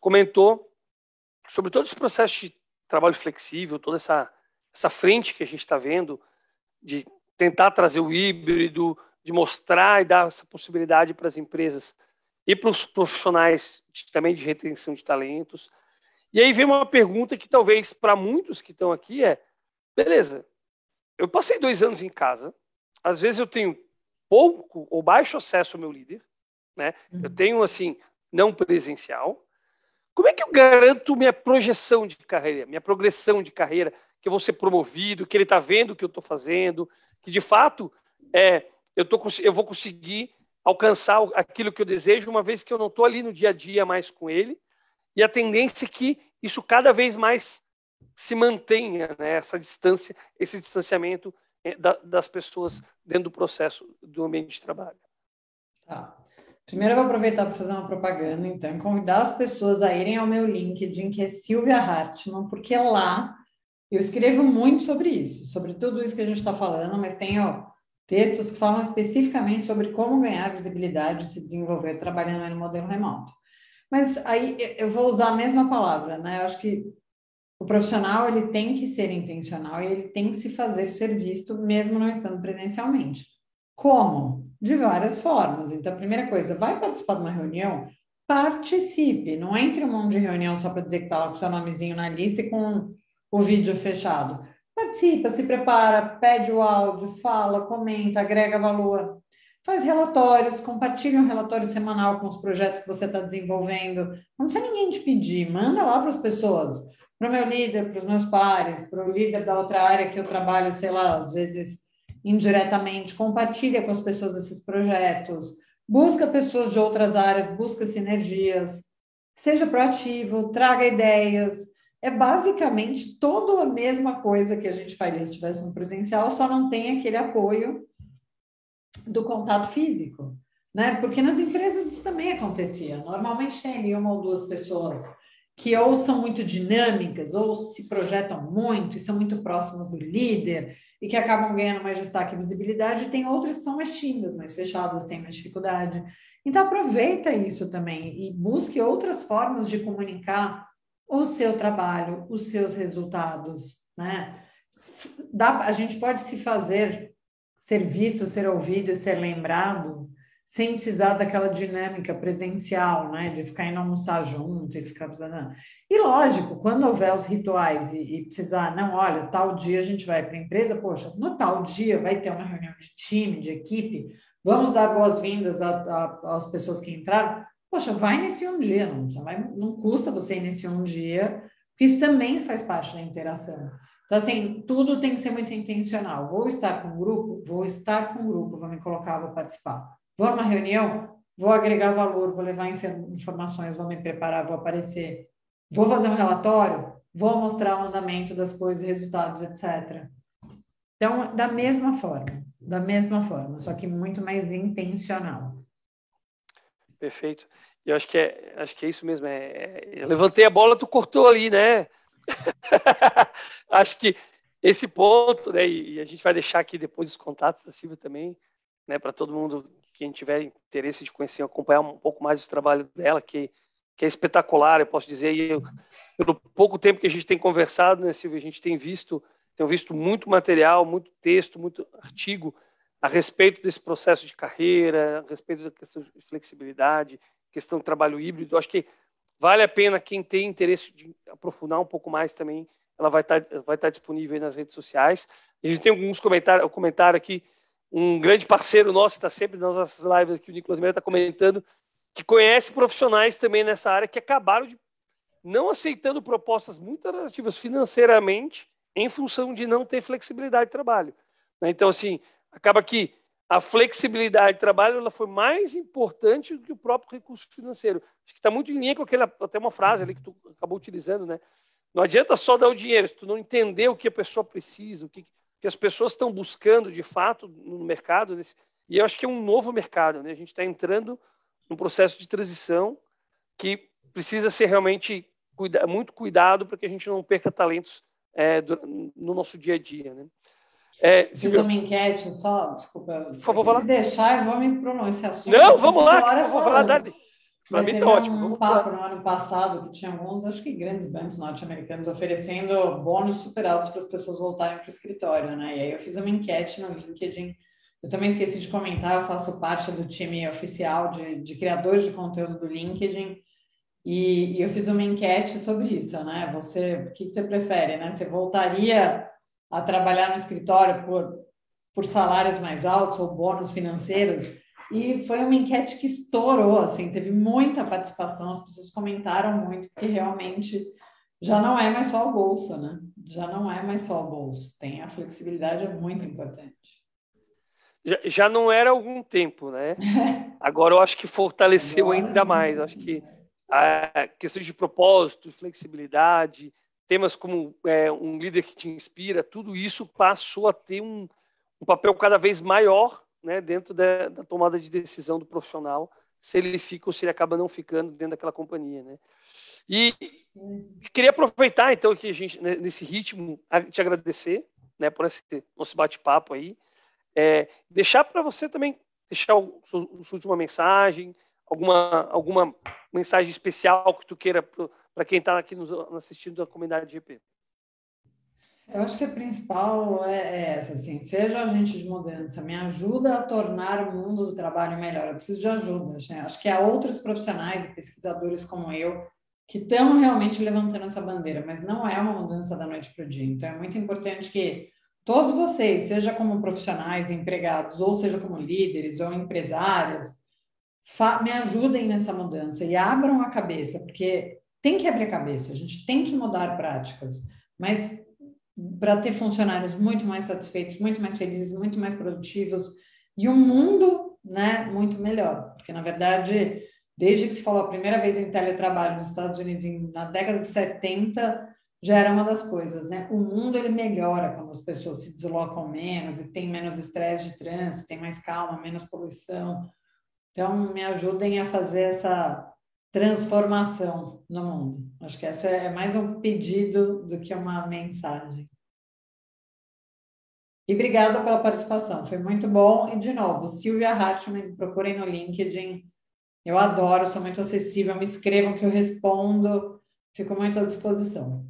comentou sobre todo esse processo de trabalho flexível, toda essa, essa frente que a gente está vendo de tentar trazer o híbrido, de mostrar e dar essa possibilidade para as empresas e para os profissionais de, também de retenção de talentos. E aí vem uma pergunta que talvez para muitos que estão aqui é: beleza, eu passei dois anos em casa, às vezes eu tenho pouco ou baixo acesso ao meu líder, né? Uhum. Eu tenho assim não presencial. Como é que eu garanto minha projeção de carreira, minha progressão de carreira, que eu vou ser promovido, que ele está vendo o que eu estou fazendo, que de fato é, eu, tô, eu vou conseguir alcançar aquilo que eu desejo, uma vez que eu não estou ali no dia a dia mais com ele, e a tendência é que isso cada vez mais se mantenha, né, essa distância, esse distanciamento é, das pessoas dentro do processo do ambiente de trabalho. Tá. Primeiro eu vou aproveitar para fazer uma propaganda, então, convidar as pessoas a irem ao meu LinkedIn, que é Silvia Hartmann, porque lá eu escrevo muito sobre isso, sobre tudo isso que a gente está falando, mas tenho textos que falam especificamente sobre como ganhar visibilidade e se desenvolver trabalhando no modelo remoto. Mas aí eu vou usar a mesma palavra, né? Eu acho que o profissional ele tem que ser intencional e ele tem que se fazer ser visto mesmo não estando presencialmente. Como? De várias formas. Então, a primeira coisa, vai participar de uma reunião? Participe. Não entre um monte de reunião só para dizer que está lá com seu nomezinho na lista e com o vídeo fechado. Participa, se prepara, pede o áudio, fala, comenta, agrega valor. Faz relatórios, compartilha um relatório semanal com os projetos que você está desenvolvendo. Não precisa ninguém te pedir, manda lá para as pessoas para o meu líder, para os meus pares, para o líder da outra área que eu trabalho, sei lá, às vezes indiretamente, compartilha com as pessoas esses projetos, busca pessoas de outras áreas, busca sinergias, seja proativo, traga ideias. É basicamente toda a mesma coisa que a gente faria se tivesse um presencial, só não tem aquele apoio do contato físico, né? Porque nas empresas isso também acontecia. Normalmente tem ali uma ou duas pessoas que ou são muito dinâmicas, ou se projetam muito e são muito próximas do líder e que acabam ganhando mais destaque e visibilidade, e tem outras que são mais tímidas, mais fechadas, têm mais dificuldade. Então, aproveita isso também e busque outras formas de comunicar o seu trabalho, os seus resultados, né? Dá, a gente pode se fazer ser visto, ser ouvido e ser lembrado sem precisar daquela dinâmica presencial, né, de ficar indo almoçar junto e ficar. E lógico, quando houver os rituais e, e precisar, não, olha, tal dia a gente vai para a empresa, poxa, no tal dia vai ter uma reunião de time, de equipe, vamos dar boas-vindas às pessoas que entraram. Poxa, vai nesse um dia, não, vai, não custa você ir nesse um dia, porque isso também faz parte da interação. Então, assim, tudo tem que ser muito intencional. Vou estar com um grupo? Vou estar com um grupo, vou me colocar, vou participar. Vou numa reunião? Vou agregar valor, vou levar informações, vou me preparar, vou aparecer. Vou fazer um relatório? Vou mostrar o andamento das coisas, resultados, etc. Então, da mesma forma, da mesma forma, só que muito mais intencional. Perfeito. Eu acho que é, acho que é isso mesmo. É, é, eu levantei a bola, tu cortou ali, né? [laughs] acho que esse ponto, né? E, e, a gente vai deixar aqui depois os contatos da Silvia também, né? Para todo mundo quem tiver interesse de conhecer, acompanhar um pouco mais do trabalho dela, que que é espetacular, eu posso dizer. E eu, pelo pouco tempo que a gente tem conversado, né, Silvia, a gente tem visto, tem visto muito material, muito texto, muito artigo a respeito desse processo de carreira, a respeito da questão de flexibilidade, questão do trabalho híbrido. Acho que vale a pena quem tem interesse de aprofundar um pouco mais também. Ela vai estar, vai estar disponível nas redes sociais. A gente tem alguns comentários, um comentário aqui. Um grande parceiro nosso está sempre nas nossas lives aqui, o Nicolas Meira está comentando que conhece profissionais também nessa área que acabaram de não aceitando propostas muito atrativas financeiramente em função de não ter flexibilidade de trabalho. Né? Então, assim, acaba que a flexibilidade de trabalho ela foi mais importante do que o próprio recurso financeiro. Acho que está muito em linha com aquela, até uma frase ali que tu acabou utilizando, né? Não adianta só dar o dinheiro, se tu não entender o que a pessoa precisa, o que, que as pessoas estão buscando de fato no mercado. Nesse, e eu acho que é um novo mercado, né? A gente está entrando um processo de transição que precisa ser realmente cuida, muito cuidado para que a gente não perca talentos é, do, no nosso dia a dia. Né? É, Fiz uma enquete só, desculpa, Por favor, se deixar, eu vou me pronunciar Não, vamos lá, horas vou falar, Dani. Para mim tá ótimo. um papo no ano passado que tinha alguns, acho que grandes bancos norte-americanos oferecendo bônus super altos para as pessoas voltarem para o escritório, né? E aí eu fiz uma enquete no LinkedIn eu também esqueci de comentar, eu faço parte do time oficial de, de criadores de conteúdo do LinkedIn e, e, eu fiz uma enquete sobre isso, né? Você, o que você prefere, né? Você voltaria a trabalhar no escritório por, por salários mais altos ou bônus financeiros? E foi uma enquete que estourou, assim, teve muita participação, as pessoas comentaram muito, porque realmente já não é mais só o bolso, né? Já não é mais só o bolso, tem a flexibilidade, é muito importante já, já não era algum tempo, né? [laughs] Agora eu acho que fortaleceu Agora, ainda mais. Eu acho que a questão de propósito, flexibilidade, temas como é, um líder que te inspira, tudo isso passou a ter um, um papel cada vez maior né, dentro da, da, tomada de decisão do profissional, se ele fica ou se ele acaba não ficando dentro daquela companhia. Né? E queria aproveitar, então, que a gente, né, nesse ritmo, te agradecer né, por esse nosso bate-papo aí. É, deixar para você também deixar o, sua última mensagem, alguma, alguma mensagem especial que tu queira para quem está aqui nos assistindo da comunidade GP. Eu acho que a principal é, é essa, assim, seja agente de mudança, me ajuda a tornar o mundo do trabalho melhor. Eu preciso de ajuda. Né? Acho que há outros profissionais e pesquisadores como eu que estão realmente levantando essa bandeira, mas não é uma mudança da noite para o dia. Então, é muito importante que todos vocês, seja como profissionais, empregados, ou seja como líderes ou empresárias, me ajudem nessa mudança e abram a cabeça, porque tem que abrir a cabeça, a gente tem que mudar práticas, mas para ter funcionários muito mais satisfeitos, muito mais felizes, muito mais produtivos e um mundo né, muito melhor. Porque, na verdade, desde que se falou a primeira vez em teletrabalho nos Estados Unidos, na década de 70, já era uma das coisas, né? O mundo ele melhora quando as pessoas se deslocam menos e tem menos estresse de trânsito, tem mais calma, menos poluição. Então, me ajudem a fazer essa transformação no mundo. Acho que essa é mais um pedido do que uma mensagem. E obrigada pela participação, foi muito bom. E, de novo, Silvia Hartmann, procurem no LinkedIn. Eu adoro, sou muito acessível, me escrevam que eu respondo, fico muito à disposição.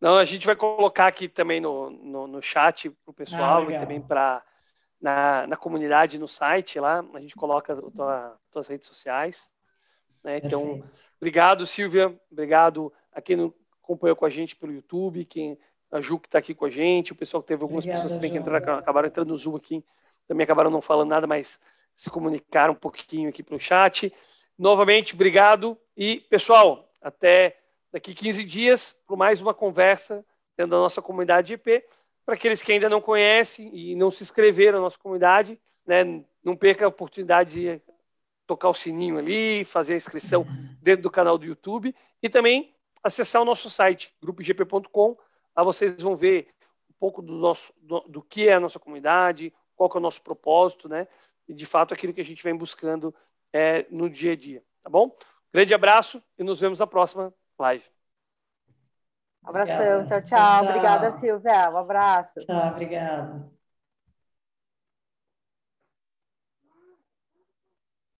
Não, a gente vai colocar aqui também no, no, no chat para o pessoal ah, e também para na, na comunidade no site lá. A gente coloca as tua, tuas redes sociais. Né? Então, obrigado, Silvia. Obrigado a quem acompanhou com a gente pelo YouTube, quem a Ju que está aqui com a gente, o pessoal que teve algumas Obrigada, pessoas também que entraram, acabaram entrando no Zoom aqui, também acabaram não falando nada, mas se comunicaram um pouquinho aqui para o chat. Novamente, obrigado. E, pessoal, até daqui 15 dias para mais uma conversa dentro da nossa comunidade GP. Para aqueles que ainda não conhecem e não se inscreveram na nossa comunidade, né, não perca a oportunidade de tocar o sininho ali, fazer a inscrição dentro do canal do YouTube e também acessar o nosso site, grupogp.com. Lá vocês vão ver um pouco do, nosso, do, do que é a nossa comunidade, qual que é o nosso propósito, né? E de fato aquilo que a gente vem buscando é, no dia a dia, tá bom? Grande abraço e nos vemos na próxima live. Abração, tchau, tchau, tchau. Obrigada, Silvia. Um abraço. Tchau, obrigada.